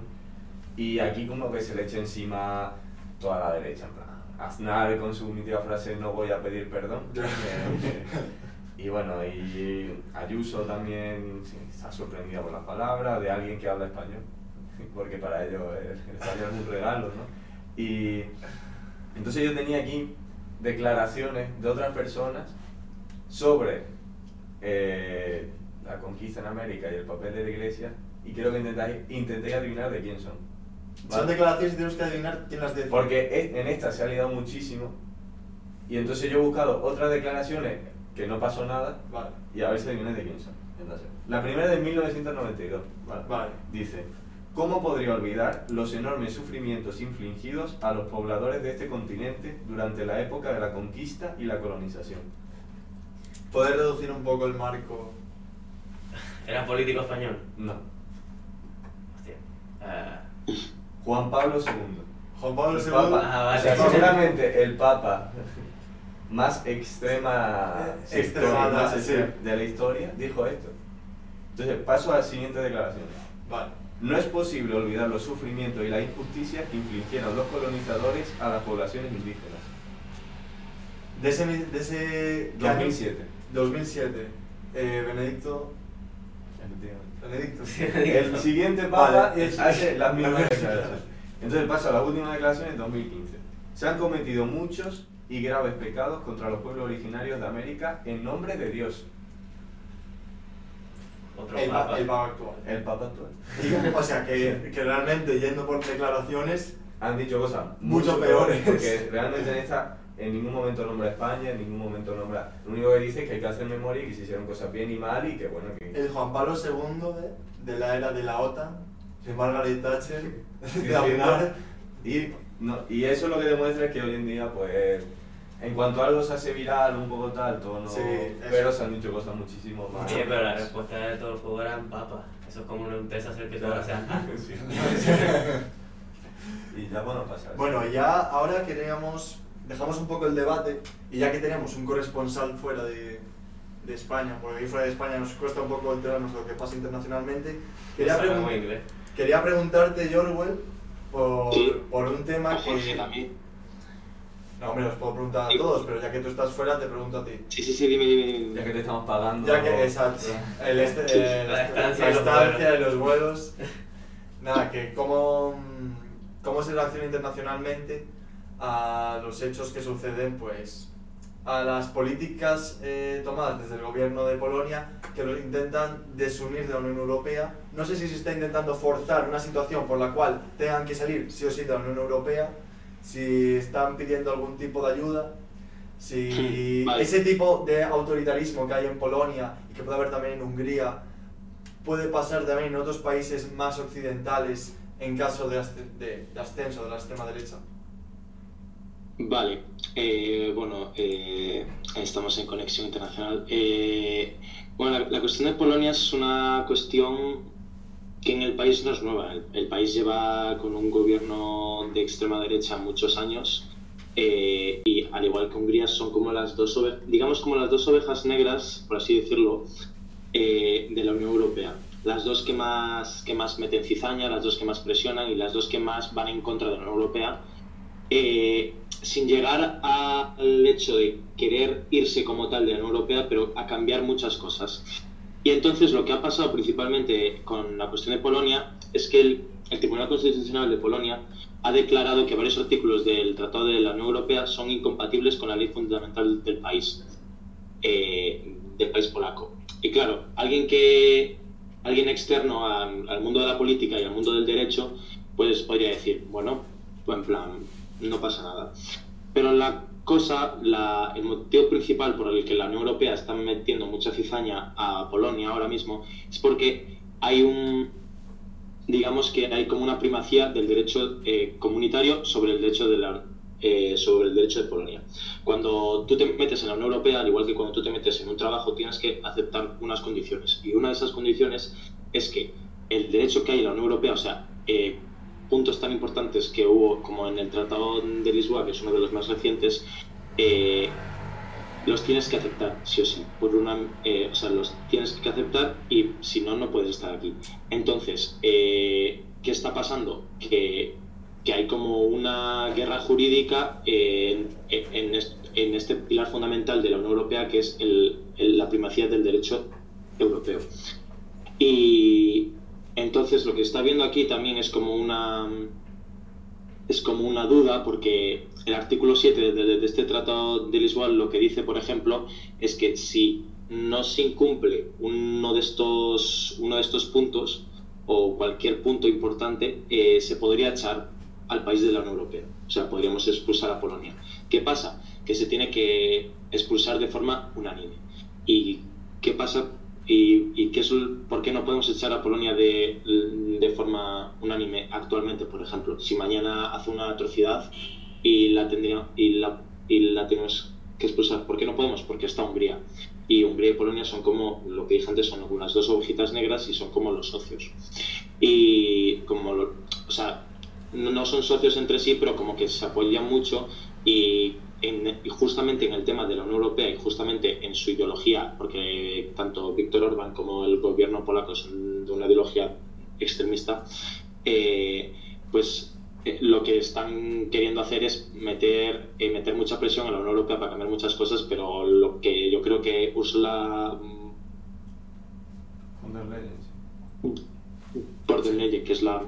Speaker 2: y aquí como que se le echa encima toda la derecha, en plan, Aznar con su mítica frase no voy a pedir perdón. y bueno, y Ayuso también sí, está sorprendida por las palabras de alguien que habla español, porque para ellos el el español es un regalo, ¿no? Y entonces yo tenía aquí declaraciones de otras personas sobre eh, la conquista en América y el papel de la iglesia y quiero que intentáis, intentéis adivinar de quién son.
Speaker 1: Son
Speaker 2: ¿vale?
Speaker 1: declaraciones y tenemos que adivinar quién las dice.
Speaker 2: Porque en esta se ha liado muchísimo y entonces yo he buscado otras declaraciones que no pasó nada
Speaker 1: Vale,
Speaker 2: y a ver si adivináis de quién son. Entonces, la primera de 1992. ¿vale?
Speaker 1: vale.
Speaker 2: Dice, ¿cómo podría olvidar los enormes sufrimientos infligidos a los pobladores de este continente durante la época de la conquista y la colonización?
Speaker 1: Poder reducir un poco el marco.
Speaker 3: ¿Era político español?
Speaker 2: No.
Speaker 3: Hostia. Ah,
Speaker 2: Juan Pablo II.
Speaker 1: Juan Pablo II.
Speaker 2: Papa.
Speaker 3: Ah, vale.
Speaker 2: O sea, seguramente el Papa más extrema más
Speaker 1: sí.
Speaker 2: extrema de la historia dijo esto. Entonces paso a la siguiente declaración.
Speaker 1: Vale.
Speaker 2: No es posible olvidar los sufrimientos y las injusticias que infligieron los colonizadores a las poblaciones indígenas.
Speaker 1: De ese, mi- de ese ¿qué año?
Speaker 2: 2007.
Speaker 1: 2007. Eh, Benedicto. Benedicto.
Speaker 2: El siguiente papa
Speaker 1: Vale, es-
Speaker 2: hace las mismas declaraciones. Entonces paso a la última declaración en 2015. Se han cometido muchos y graves pecados contra los pueblos originarios de América en nombre de Dios.
Speaker 3: Otro
Speaker 1: El, pa-
Speaker 3: papa.
Speaker 1: el papa actual.
Speaker 2: El papa actual.
Speaker 1: Y, o sea, que, que realmente yendo por declaraciones,
Speaker 2: Han dicho cosas
Speaker 1: Mucho peores.
Speaker 2: Porque realmente en esta en ningún momento nombra a España, en ningún momento nombra... Lo único que dice es que hay que hacer memoria y que se hicieron cosas bien y mal y que bueno, que...
Speaker 1: el Juan Pablo II de, de la era de la OTAN, de Margaret Thatcher, de Aznar,
Speaker 2: Y, no, y eso lo que demuestra es que hoy en día, pues, en cuanto algo se hace viral, un poco tal, todo no...
Speaker 1: Sí,
Speaker 2: pero se han dicho cosas muchísimo más...
Speaker 3: Sí, pero la respuesta de todo el juego era papa. Eso es como una empresa hacer que todo sea.
Speaker 2: Sí. y ya bueno pasar.
Speaker 1: Bueno, ya ahora queríamos, dejamos un poco el debate y ya que tenemos un corresponsal fuera de, de España, porque ahí fuera de España nos cuesta un poco enterarnos de lo que pasa internacionalmente, quería,
Speaker 3: Sabe
Speaker 1: pregun- quería preguntarte, Jorwell, por, por un tema
Speaker 5: A
Speaker 1: que... No, hombre, los puedo preguntar a todos, pero ya que tú estás fuera, te pregunto a ti.
Speaker 5: Sí, sí, sí, dime, dime, dime.
Speaker 2: Ya que te estamos pagando...
Speaker 1: Ya que, exacto, el este, eh,
Speaker 3: La estancia
Speaker 1: la
Speaker 3: de los
Speaker 1: estancia de los vuelos. Nada, que cómo, cómo se reacciona internacionalmente a los hechos que suceden, pues, a las políticas eh, tomadas desde el gobierno de Polonia que lo intentan desunir de la Unión Europea. No sé si se está intentando forzar una situación por la cual tengan que salir sí o sí de la Unión Europea, si están pidiendo algún tipo de ayuda, si
Speaker 5: Vale.
Speaker 1: ese tipo de autoritarismo que hay en Polonia y que puede haber también en Hungría puede pasar también en otros países más occidentales en caso de, de- de ascenso de la extrema derecha.
Speaker 5: Vale, eh, bueno, eh, estamos en Conexión Internacional. Eh, bueno, la, la cuestión de Polonia es una cuestión que en el país no es nueva. El, el país lleva con un gobierno de extrema derecha muchos años eh, y al igual que Hungría son como las dos ovejas, digamos como las dos ovejas negras, por así decirlo, eh, de la Unión Europea. Las dos que más, que más meten cizaña, las dos que más presionan y las dos que más van en contra de la Unión Europea. Eh, sin llegar al hecho de querer irse como tal de la Unión Europea, pero a cambiar muchas cosas. Y entonces lo que ha pasado principalmente con la cuestión de Polonia es que el, Tribunal Constitucional de Polonia ha declarado que varios artículos del Tratado de la Unión Europea son incompatibles con la ley fundamental del país, eh, del país polaco. Y claro, alguien que alguien externo al mundo de la política y al mundo del derecho, pues podría decir, bueno, pues en plan, no pasa nada. Pero la cosa, el motivo principal por el que la Unión Europea está metiendo mucha cizaña a Polonia ahora mismo es porque hay un, digamos que hay como una primacía del derecho eh, comunitario sobre el derecho de la eh, sobre el derecho de Polonia. Cuando tú te metes en la Unión Europea, al igual que cuando tú te metes en un trabajo, tienes que aceptar unas condiciones. Y una de esas condiciones es que el derecho que hay en la Unión Europea, o sea, eh, puntos tan importantes que hubo como en el Tratado de Lisboa, que es uno de los más recientes, eh, los tienes que aceptar, sí o sí. Por una, eh, o sea, los tienes que aceptar y si no, no puedes estar aquí. Entonces, eh, ¿qué está pasando? Que, que hay como una guerra jurídica en, en, est- en este pilar fundamental de la Unión Europea, que es el- el- la primacía del derecho europeo. Y entonces lo que está viendo aquí también es como una es como una duda porque el artículo 7 de, de- este tratado de Lisboa lo que dice, por ejemplo, es que si no se incumple uno de estos, uno de estos puntos o cualquier punto importante, eh, se podría echar al país de la Unión Europea. O sea, podríamos expulsar a Polonia. ¿Qué pasa? Que se tiene que expulsar de forma unánime. ¿Y qué pasa? ¿Y, y qué es, por qué no podemos echar a Polonia de, de forma unánime actualmente, por ejemplo? Si mañana hace una atrocidad y la, tendría, y la, y la tenemos que expulsar, ¿por qué no podemos? Porque está Hungría. Y Hungría y Polonia son como, lo que dije antes, son unas dos ovejitas negras y son como los socios. Y como, lo- o sea, no son socios entre sí, pero como que se apoyan mucho y y justamente en el tema de la Unión Europea y justamente en su ideología, porque tanto Víctor Orbán como el gobierno polaco son de una ideología extremista, eh, pues eh, lo que están queriendo hacer es meter, eh, meter mucha presión a la Unión Europea para cambiar muchas cosas, pero lo que yo creo que Ursula por der Leyen, que es la,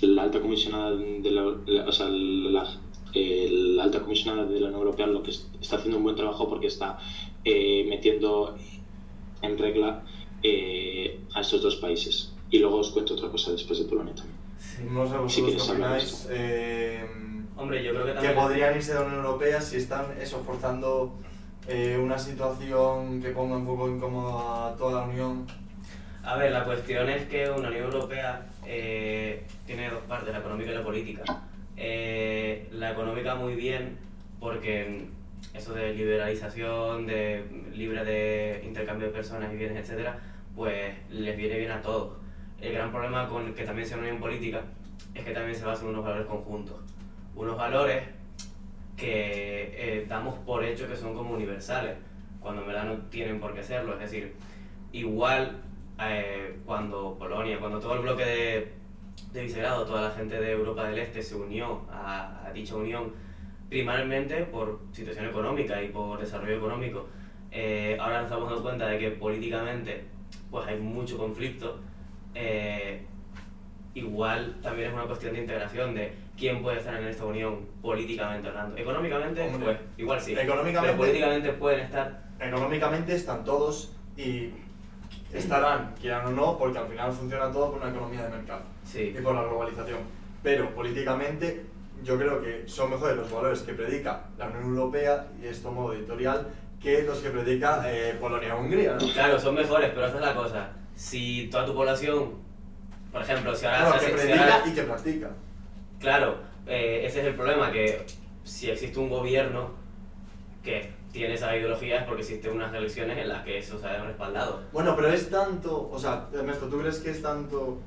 Speaker 5: la alta comisionada de la, o sea, la, la, alta comisionada de la Unión Europea, lo que está haciendo un buen trabajo porque está eh, metiendo en regla eh, a estos dos países. Y luego os cuento otra cosa después de Polonia también.
Speaker 1: No sé vosotros qué opináis. Eh,
Speaker 3: Hombre, yo creo que también...
Speaker 1: Que podrían irse de la Unión Europea si están eso, forzando eh, una situación que ponga un poco incómoda a toda la Unión.
Speaker 3: A ver, la cuestión es que una Unión Europea eh, tiene dos partes, la económica y la política. Eh, la económica muy bien, porque eso de liberalización, de libre de intercambio de personas y bienes, etcétera, pues les viene bien a todos. El gran problema con que también sea una unión política es que también se basan en unos valores conjuntos. Unos valores que eh, damos por hecho que son como universales, cuando en verdad no tienen por qué serlo. Es decir, igual eh, cuando Polonia, cuando todo el bloque de, de Visegrado, toda la gente de Europa del Este se unió a, dicha unión, primariamente por situación económica y por desarrollo económico, eh, ahora nos estamos dando cuenta de que políticamente pues hay mucho conflicto. igual también es una cuestión de integración de quién puede estar en esta unión políticamente hablando. Económicamente, pues igual sí.
Speaker 1: Económicamente,
Speaker 3: pero políticamente pueden estar.
Speaker 1: Económicamente están todos y estarán, quieran o no, porque al final funciona todo por una economía de mercado
Speaker 3: sí.
Speaker 1: y por la globalización. Pero políticamente yo creo que son mejores los valores que predica la Unión Europea y esto modo editorial que los que predica eh, Polonia-Hungría. ¿no?
Speaker 3: Claro, son mejores, pero esa es la cosa. Si toda tu población, por ejemplo, si ahora...
Speaker 1: Bueno,
Speaker 3: se
Speaker 1: que
Speaker 3: hace- si
Speaker 1: predica
Speaker 3: ahora-
Speaker 1: y que practica.
Speaker 3: Claro, eh, ese es el problema, que si existe un gobierno que tiene esa ideología es porque existen unas elecciones en las que eso se ha respaldado.
Speaker 1: Bueno, pero es tanto, o sea, Ernesto, ¿tú crees que es tanto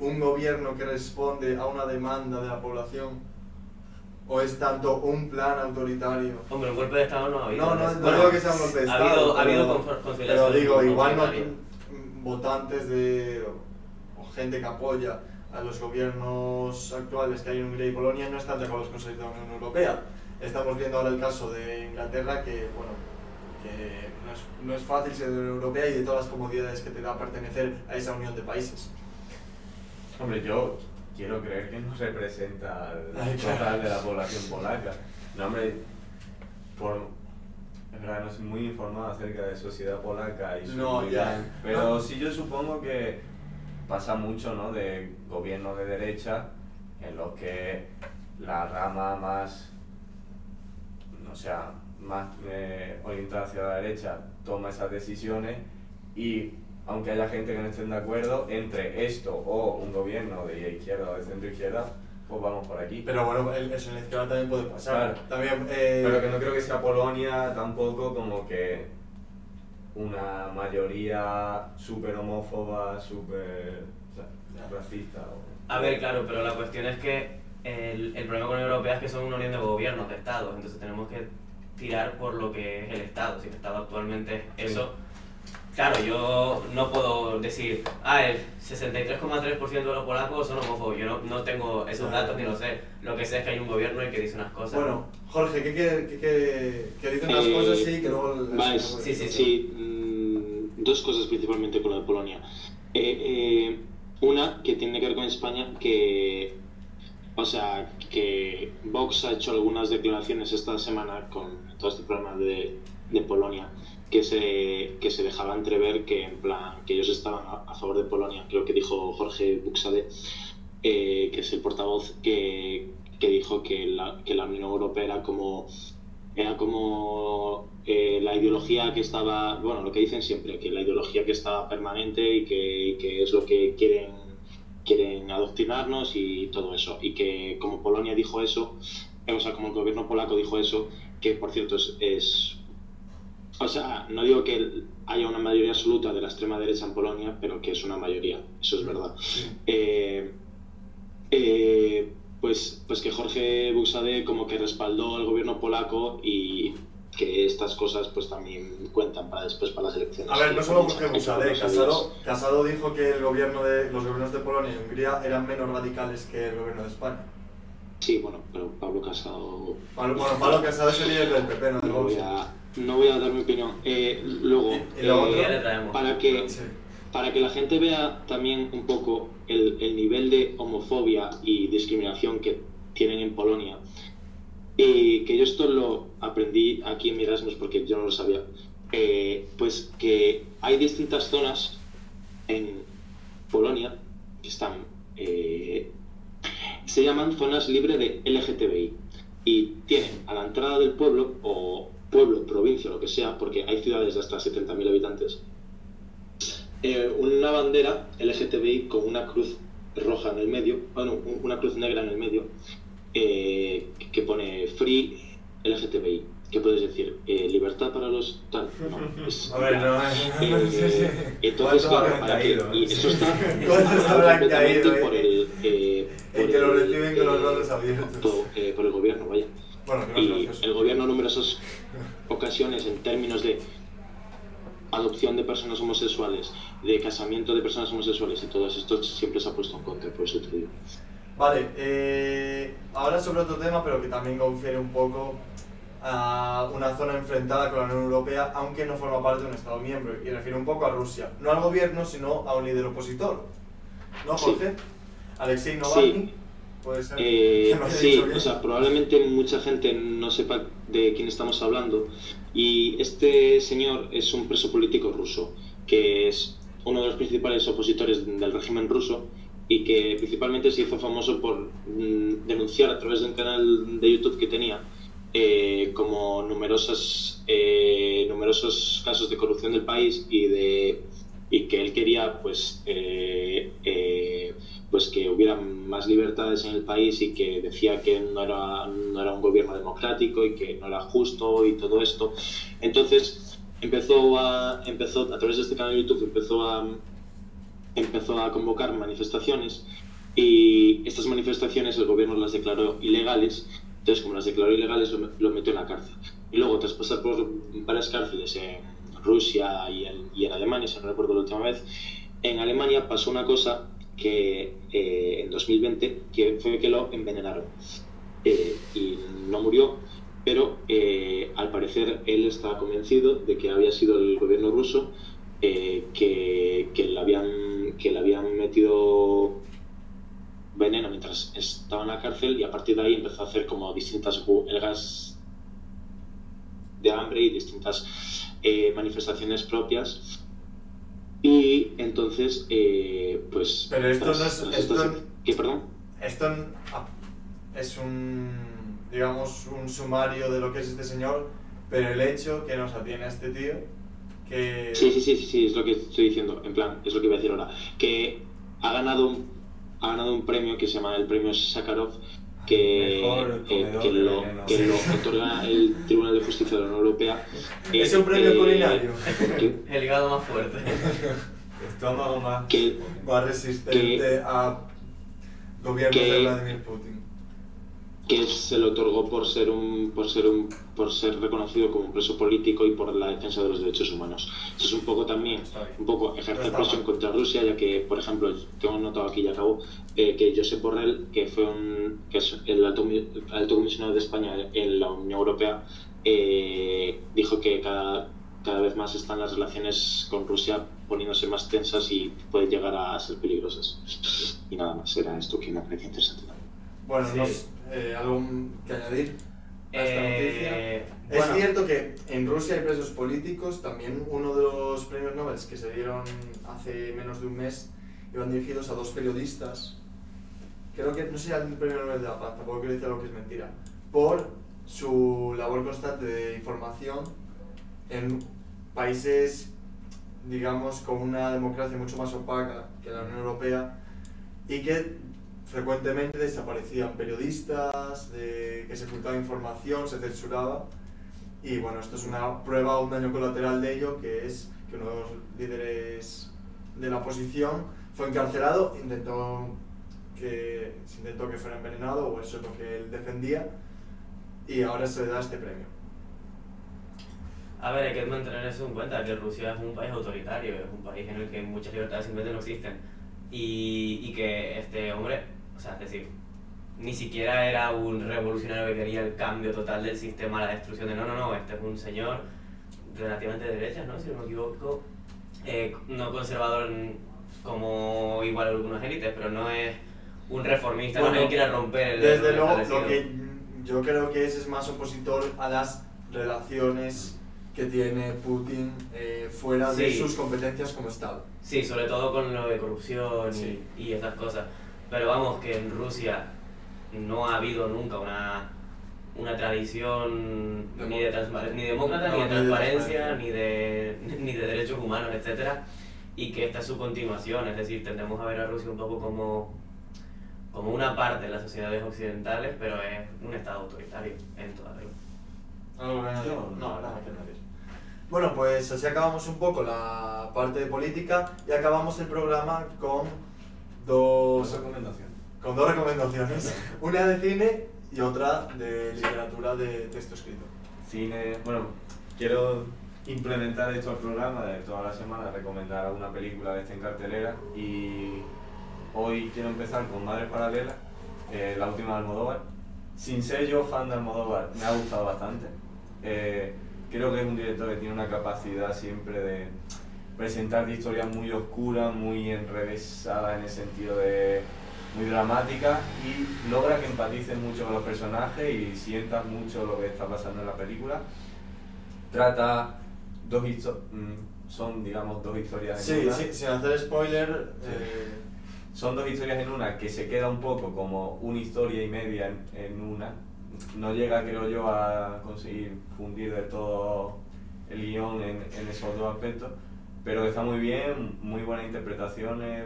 Speaker 1: un gobierno que responde a una demanda de la población o es tanto un plan autoritario?
Speaker 3: Hombre, un golpe de Estado no ha habido.
Speaker 1: No, no, no
Speaker 3: Bueno,
Speaker 1: digo que sea un golpe de
Speaker 3: ha
Speaker 1: Estado.
Speaker 3: habido, ha habido
Speaker 1: pero- digo, igual no mm, votantes de o gente que apoya a los gobiernos actuales que hay en Hungría y Polonia no están de acuerdo con la Unión Europea. Estamos viendo ahora el caso de Inglaterra que, bueno, que no es, no es fácil ser Europea y de todas las comodidades que te da pertenecer a esa unión de países.
Speaker 2: Hombre, yo quiero creer que no representa al
Speaker 1: Ay, claro.
Speaker 2: total de la población polaca. No, hombre, por, es verdad, no soy muy informado acerca de sociedad polaca y su
Speaker 1: No, ya.
Speaker 2: pero sí yo supongo que pasa mucho, ¿no? De gobiernos de derecha en los que la rama más, o sea, más eh, orientada hacia la derecha toma esas decisiones y aunque haya gente que no estén de acuerdo, entre esto o un gobierno de izquierda o de centro izquierda, pues vamos por aquí.
Speaker 1: Pero bueno, el- eso en la izquierda también puede pasar.
Speaker 2: Claro.
Speaker 1: También, eh,
Speaker 2: Pero que no creo que sea Polonia tampoco como que una mayoría súper homófoba, súper o sea, racista. o-
Speaker 3: A ver, claro, pero la cuestión es que el, el problema con la Unión Europea es que son una unión de gobiernos, de estados, entonces tenemos que tirar por lo que es el Estado. Si el Estado actualmente es
Speaker 2: Sí.
Speaker 3: eso, claro, yo no puedo decir, ah, el 63,3% de los polacos son homófobos. Yo no, no tengo esos
Speaker 1: Claro.
Speaker 3: datos ni lo sé. Lo que sé es que hay un gobierno y que dice unas cosas.
Speaker 1: Bueno, Jorge, ¿qué, qué, qué, qué- dicen unas
Speaker 5: Eh,
Speaker 1: cosas sí que luego...
Speaker 3: Sí, sí,
Speaker 5: sí. mm, dos cosas principalmente con lo de Polonia. Eh, eh, una que tiene que ver con España, que, o sea, que Vox ha hecho algunas declaraciones esta semana con todo este problema de, de Polonia, que se, que se dejaba entrever que, en plan, que ellos estaban a, favor de Polonia. Creo que dijo Jorge Buxade, eh, que es el portavoz, que, que dijo que la, que la Unión Europea era como era como eh, la ideología que estaba, bueno, lo que dicen siempre, que la ideología que estaba permanente y que, y que es lo que quieren, quieren adoctrinarnos y todo eso. Y que como Polonia dijo eso, eh, o sea, como el gobierno polaco dijo eso, que por cierto es, es o sea, no digo que haya una mayoría absoluta de la extrema derecha en Polonia, pero que es una mayoría, eso es verdad. Eh, eh, pues, pues que Jorge Buxade como que respaldó al gobierno polaco y que estas cosas pues también cuentan para después para las elecciones.
Speaker 1: A ver, no solo Jorge
Speaker 5: sabías.
Speaker 1: Casado, Casado dijo que el gobierno de, los gobiernos de Polonia y Hungría eran menos radicales que el gobierno de España.
Speaker 5: Sí, bueno, pero Pablo Casado
Speaker 1: Pablo, bueno, Pablo Casado es el líder del PP, no del
Speaker 5: no voy
Speaker 1: Vox.
Speaker 5: a, no voy a dar mi opinión. Eh, luego,
Speaker 1: Y- y lo
Speaker 5: eh, para que
Speaker 1: Sí.
Speaker 5: para que la gente vea también un poco el, el nivel de homofobia y discriminación que tienen en Polonia. Y que yo esto lo aprendí aquí en mi Erasmus porque yo no lo sabía. eh, pues que hay distintas zonas en Polonia que están. eh, se llaman zonas libres de LGTBI. Y tienen a la entrada del pueblo, o pueblo, provincia, lo que sea, porque hay ciudades de hasta 70.000 habitantes, eh, una bandera LGTBI con una cruz roja en el medio, bueno, un- una cruz negra en el medio, eh, que pone Free LGTBI. ¿Qué puedes decir? Eh, libertad para los tal. No, es-
Speaker 1: A ver, no,
Speaker 5: eh, entonces,
Speaker 2: ¿Cuántos
Speaker 5: claro, para que- y eso está
Speaker 1: ¿Cuántos habrán
Speaker 5: completamente
Speaker 1: caído,
Speaker 5: por el, eh, por
Speaker 1: que lo reciben con los brazos abiertos.
Speaker 5: por, eh, por el gobierno, vaya.
Speaker 1: Bueno, que
Speaker 5: Y
Speaker 1: gracioso.
Speaker 5: el gobierno en numerosas ocasiones en términos de adopción de personas homosexuales, de casamiento de personas homosexuales y todo esto siempre se ha puesto en contra, por eso te digo.
Speaker 1: Vale, eh, ahora sobre otro tema, pero que también confiere un poco a una zona enfrentada con la Unión Europea, aunque no forma parte de un Estado miembro, y refiere un poco a Rusia. No al gobierno, sino a un líder opositor. ¿No,
Speaker 5: Sí.
Speaker 1: Jorge? Alexei Navalny,
Speaker 5: Sí.
Speaker 1: puede ser.
Speaker 5: Eh, sí, o sea, probablemente mucha gente no sepa de quién estamos hablando. Y este señor es un preso político ruso, que es uno de los principales opositores del régimen ruso y que principalmente se hizo famoso por mm, denunciar a través de un canal de YouTube que tenía eh, como numerosas, eh, numerosos casos de corrupción del país y de y que él quería pues eh, eh, pues que hubiera más libertades en el país y que decía que no era, no era un gobierno democrático y que no era justo y todo esto. Entonces empezó a, empezó, a través de este canal de YouTube empezó a, empezó a convocar manifestaciones y estas manifestaciones el gobierno las declaró ilegales. Entonces, como las declaró ilegales, lo, lo metió en la cárcel. Y luego, tras pasar por varias cárceles en Rusia y en, y en Alemania, si no recuerdo la última vez, en Alemania pasó una cosa que eh, en 2020 que fue que lo envenenaron Eh, y no murió pero eh, al parecer él estaba convencido de que había sido el gobierno ruso eh, que, que, le habían, que le habían metido veneno mientras estaba en la cárcel y a partir de ahí empezó a hacer como distintas huelgas de hambre y distintas eh, manifestaciones propias y entonces pues, pues
Speaker 1: Pero esto
Speaker 5: tras-
Speaker 1: no es-
Speaker 5: tras
Speaker 1: esto
Speaker 5: estas-
Speaker 1: no-
Speaker 5: ¿Qué, perdón?
Speaker 1: Esto ah, es un, digamos, un sumario de lo que es este señor, pero el hecho que nos atiene a este tío, que...
Speaker 5: Sí, sí, sí, sí, sí, es lo que estoy diciendo, en plan, es lo que iba a decir ahora, que ha ganado un, ha ganado un premio que se llama el premio Sakharov, que,
Speaker 2: Mejor
Speaker 5: eh, que, lo, que lo otorga el Tribunal de Justicia de la Unión Europea.
Speaker 1: Es
Speaker 5: eh,
Speaker 1: un premio
Speaker 5: eh,
Speaker 1: culinario.
Speaker 5: que-
Speaker 3: El hígado más fuerte.
Speaker 2: Estómago más.
Speaker 5: que,
Speaker 1: más resistente a gobiernos
Speaker 5: que-
Speaker 1: de Vladimir Putin.
Speaker 5: Que se le otorgó por ser un por ser un por ser reconocido como un preso político y por la defensa de los derechos humanos. Eso es un poco también un poco ejercer presión contra Rusia, ya que, por ejemplo, tengo notado aquí y acabo, eh, que Josep Borrell, que fue un, que es el alto, el alto comisionado de España en la Unión Europea, eh, dijo que cada, cada vez más están las relaciones con Rusia poniéndose más tensas y pueden llegar a ser peligrosas. Y nada más, era esto que me parecía interesante.
Speaker 1: Bueno,
Speaker 3: Sí.
Speaker 1: nos- eh, ¿algo que añadir a esta noticia?
Speaker 3: Eh,
Speaker 1: Es
Speaker 3: bueno,
Speaker 1: cierto que en Rusia hay presos políticos, también uno de los premios Nobel que se dieron hace menos de un mes iban dirigidos a dos periodistas. Creo que no sé el premio Nobel de la Paz, tampoco quiero decir algo que es mentira, por su labor constante de información en países, digamos, con una democracia mucho más opaca que la Unión Europea y que frecuentemente desaparecían periodistas, de, que se ocultaba información, se censuraba. Y bueno, esto es una prueba, un daño colateral de ello, que es que uno de los líderes de la oposición fue encarcelado, intentó que intentó que fuera envenenado, o eso es lo que él defendía, y ahora se le da este premio.
Speaker 3: A ver, hay que mantener eso en cuenta, que Rusia es un país autoritario, es un país en el que muchas libertades simplemente no existen. Y, y que este hombre, sea, es decir, ni siquiera era un revolucionario que quería el cambio total del sistema, la destrucción de... No, no, no, este es un señor relativamente de derecha, ¿no? Si no me equivoco, eh, no conservador como igual algunas élites, pero no es un reformista,
Speaker 1: Bueno,
Speaker 3: no quiera romper el...
Speaker 1: Desde luego, lo que yo creo que es, es más opositor a las relaciones que tiene Putin eh, fuera de
Speaker 3: Sí.
Speaker 1: sus competencias como Estado.
Speaker 3: Sí, sobre todo con lo de corrupción y-
Speaker 1: Sí.
Speaker 3: y, esas cosas. Pero vamos, que en Rusia no ha habido nunca una, una tradición ni, de ni demócrata,
Speaker 1: No,
Speaker 3: ni de transparencia, ni de, ni de derechos humanos, etcétera Y que esta es su continuación, es decir, tendemos a ver a Rusia un poco como, como una parte de las sociedades occidentales, pero es un estado autoritario en toda regla.
Speaker 1: ¿Algo que añadir?
Speaker 2: Yo
Speaker 1: No,
Speaker 2: no.
Speaker 1: nada que añadir. Bueno, pues así acabamos un poco la parte de política y acabamos el programa con dos,
Speaker 2: recomendaciones.
Speaker 1: con dos recomendaciones. Una de cine y otra de literatura de texto escrito.
Speaker 2: Cine, bueno, quiero implementar esto al programa de toda la semana, recomendar alguna película de esta en cartelera y hoy quiero empezar con Madres Paralelas, eh, la última de Almodóvar. Sin ser yo fan de Almodóvar, me ha gustado bastante. Eh, creo que es un director que tiene una capacidad siempre de presentar historias muy oscuras, muy enrevesadas en el sentido de muy dramática y logra que empatices mucho con los personajes y sientas mucho lo que está pasando en la película. Trata dos histo- mm, son digamos dos historias en
Speaker 1: Sí,
Speaker 2: una.
Speaker 1: sí, sin hacer spoiler,
Speaker 2: Sí.
Speaker 1: eh,
Speaker 2: Son dos historias en una que se queda un poco como una historia y media en, en una. No llega, creo yo, a conseguir fundir de todo el guion en, en esos dos aspectos, pero está muy bien, muy buenas interpretaciones.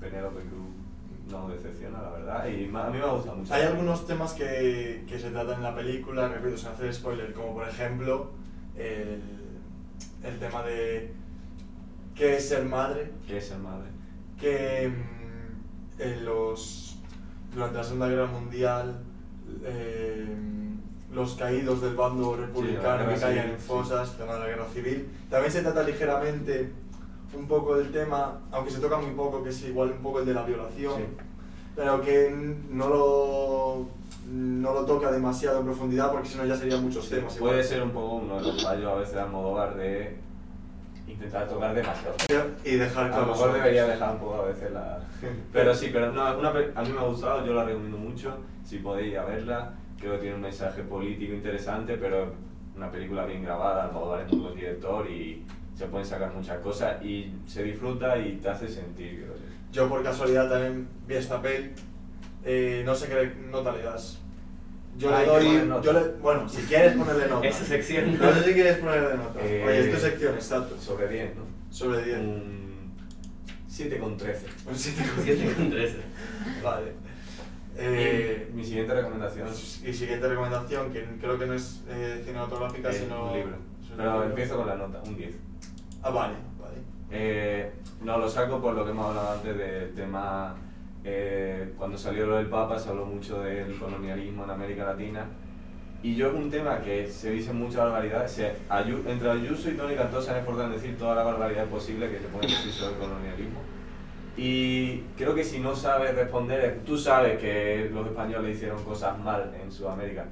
Speaker 2: Penélope Cruz no decepciona, la verdad, y a mí me ha gustado mucho.
Speaker 1: Hay algunos temas que, que se tratan en la película, repito, sin hacer spoiler, como por ejemplo el, el tema de qué es ser madre,
Speaker 2: que es el madre.
Speaker 1: que mm, en los, durante la Segunda Guerra Mundial eh, los caídos del bando republicano
Speaker 2: guerra
Speaker 1: que caían en
Speaker 2: sí.
Speaker 1: fosas, tema de la guerra civil. También se trata ligeramente un poco del tema, aunque se toca muy poco, que es igual un poco el de la violación,
Speaker 2: Sí.
Speaker 1: pero que no lo, no lo toca demasiado en profundidad porque si no ya serían muchos
Speaker 2: Sí,
Speaker 1: temas.
Speaker 2: puede
Speaker 1: igual.
Speaker 2: ser un poco uno de los fallos a veces de Almodóvar de intentar tocar demasiado.
Speaker 1: Y dejar
Speaker 2: A lo mejor debería dejar un poco a veces la... Pero sí, pero no, una a mí me ha gustado, yo la recomiendo mucho, si podéis a verla, creo que tiene un mensaje político interesante, pero una película bien grabada, Almodóvar es muy buen director y se pueden sacar muchas cosas y se disfruta y te hace sentir, creo yo.
Speaker 1: Yo por casualidad también vi esta peli. Eh, no sé qué nota le das. Yo
Speaker 2: Ah,
Speaker 1: le doy. Yo le, bueno, si quieres ponerle nota.
Speaker 3: Esa sección.
Speaker 1: No sé si quieres ponerle nota.
Speaker 2: Eh,
Speaker 1: Oye, es tu sección, exacto.
Speaker 2: Sobre 10, ¿no?
Speaker 1: Sobre 10.
Speaker 2: Un 7 con 13.
Speaker 1: Un siete con
Speaker 3: 7 con 13.
Speaker 1: Vale. Eh,
Speaker 2: mi siguiente recomendación
Speaker 1: y siguiente recomendación, que creo que no es eh, cinematográfica, sino.
Speaker 2: un libro. Pero empiezo con la nota, un 10.
Speaker 1: Ah, vale, vale.
Speaker 2: Eh, no, lo saco por lo que hemos hablado antes del tema. eh, cuando salió lo del Papa se habló mucho del colonialismo en América Latina. Y yo es un tema que se dice mucha barbaridad. Se, Ayu- entre Ayuso y Tony Cantó se han esforzado en decir toda la barbaridad posible que se puede decir sobre el colonialismo. Y creo que si no sabes responder, tú sabes que los españoles hicieron cosas mal en Sudamérica.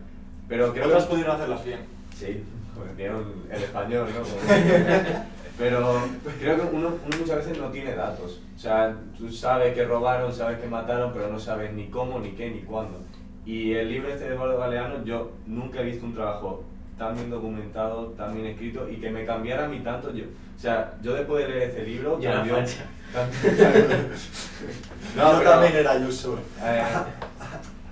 Speaker 2: Pero creo
Speaker 1: Otras
Speaker 2: que
Speaker 1: pudieron hacerlas bien.
Speaker 2: Sí, porque vieron el español, ¿no? Pero creo que uno, uno muchas veces no tiene datos. O sea, tú sabes que robaron, sabes que mataron, pero no sabes ni cómo, ni qué, ni cuándo. Y el libro este de Eduardo Galeano, yo nunca he visto un trabajo tan bien documentado, tan bien escrito y que me cambiara a mí tanto. Yo, o sea, yo después de leer este libro,
Speaker 3: Ya la
Speaker 2: cambió- no,
Speaker 1: Yo también era Ayuso.
Speaker 2: eh,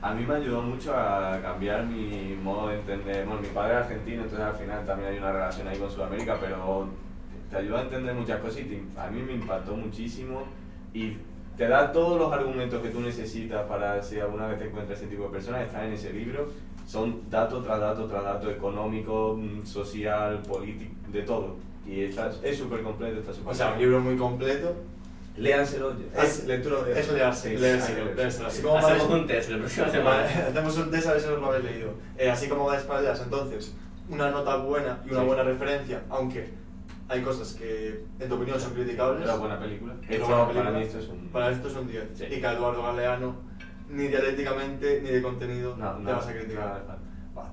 Speaker 2: a mí me ayudó mucho a cambiar mi modo de entender. Bueno, mi padre es argentino, entonces al final también hay una relación ahí con Sudamérica, pero te ayuda a entender muchas cosas y te- a mí me impactó muchísimo y te da todos los argumentos que tú necesitas para si alguna vez te encuentras ese tipo de personas, están en ese libro. Son dato tras dato tras dato, económico, mm, social, político, de todo. Y está- es súper completo, está súper
Speaker 1: O sea, un libro muy completo.
Speaker 2: Léanselo. Es lectura de.
Speaker 1: Es
Speaker 2: Sí, hay que
Speaker 1: leérselo. Así como
Speaker 3: Hacemos un test la próxima semana.
Speaker 1: hacemos un test a ver si os lo habéis leído. Eh, así como vais para allá, entonces, una nota buena y una
Speaker 2: Sí.
Speaker 1: buena referencia, aunque hay cosas que, en tu opinión, son criticables.
Speaker 2: Era buena película.
Speaker 1: Era
Speaker 2: Esto,
Speaker 1: buena
Speaker 2: Para
Speaker 1: película.
Speaker 2: mí esto es un.
Speaker 1: Para esto es un 10.
Speaker 2: Sí.
Speaker 1: Y que Eduardo Galeano, ni dialécticamente, ni de contenido,
Speaker 2: No,
Speaker 1: te
Speaker 2: no,
Speaker 1: vas a criticar. Vale.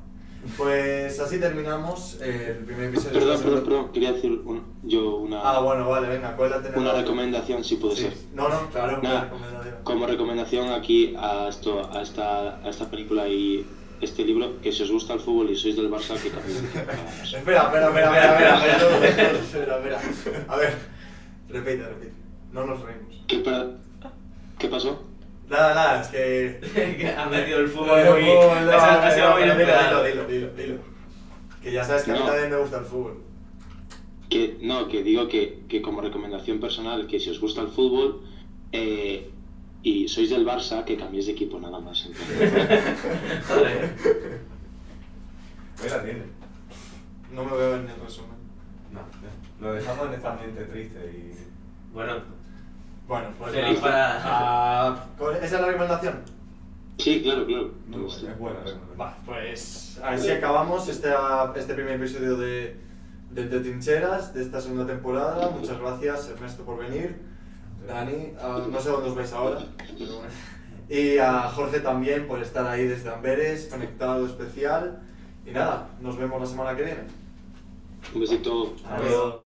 Speaker 1: Pues así terminamos eh, el primer episodio. de
Speaker 5: Perdón, perdón, perdón. Quería decir un- yo una,
Speaker 1: Ah, bueno, vale, venga, ¿cuál la tenemos?
Speaker 5: una recomendación, si puede
Speaker 1: Sí.
Speaker 5: ser.
Speaker 1: No, no, claro, una recomendación.
Speaker 5: Como recomendación aquí a, esto, a, esta, a esta película y este libro, que si os gusta el fútbol y sois del Barça, que más.
Speaker 1: Espera, espera, espera, espera, espera, espera, espera, espera. A ver, repite, repite. No nos reímos.
Speaker 5: ¿Qué, ¿Qué pasó?
Speaker 1: Nada, nada, es que...
Speaker 3: que ha metido el fútbol muy.
Speaker 1: no, no, dilo, dilo, dilo, dilo. Que ya sabes que a mí
Speaker 5: No.
Speaker 1: también me gusta el fútbol.
Speaker 5: Que, no, que digo que, que como recomendación personal, que si os gusta el fútbol eh, y sois del Barça, que cambiéis de equipo, nada más.
Speaker 3: Joder.
Speaker 2: Ahí la tiene.
Speaker 1: No me veo en el resumen.
Speaker 2: No, no. Lo dejamos en esta ambiente triste y.
Speaker 3: Bueno,
Speaker 1: Bueno, pues
Speaker 3: Feliz
Speaker 1: nada.
Speaker 3: para-
Speaker 1: Ah, ¿Esa es la recomendación?
Speaker 5: Sí, claro, claro.
Speaker 2: Muy buena, es buena recomendación.
Speaker 1: Vale, pues así acabamos este, este primer episodio de, de Entre Trincheras de esta segunda temporada. Muchas gracias Ernesto por venir. Dani, ah, no sé dónde os vais ahora. pero bueno. Y a Jorge también por estar ahí desde Amberes, conectado especial. Y nada, nos vemos la semana que viene.
Speaker 5: Un besito.
Speaker 3: adiós.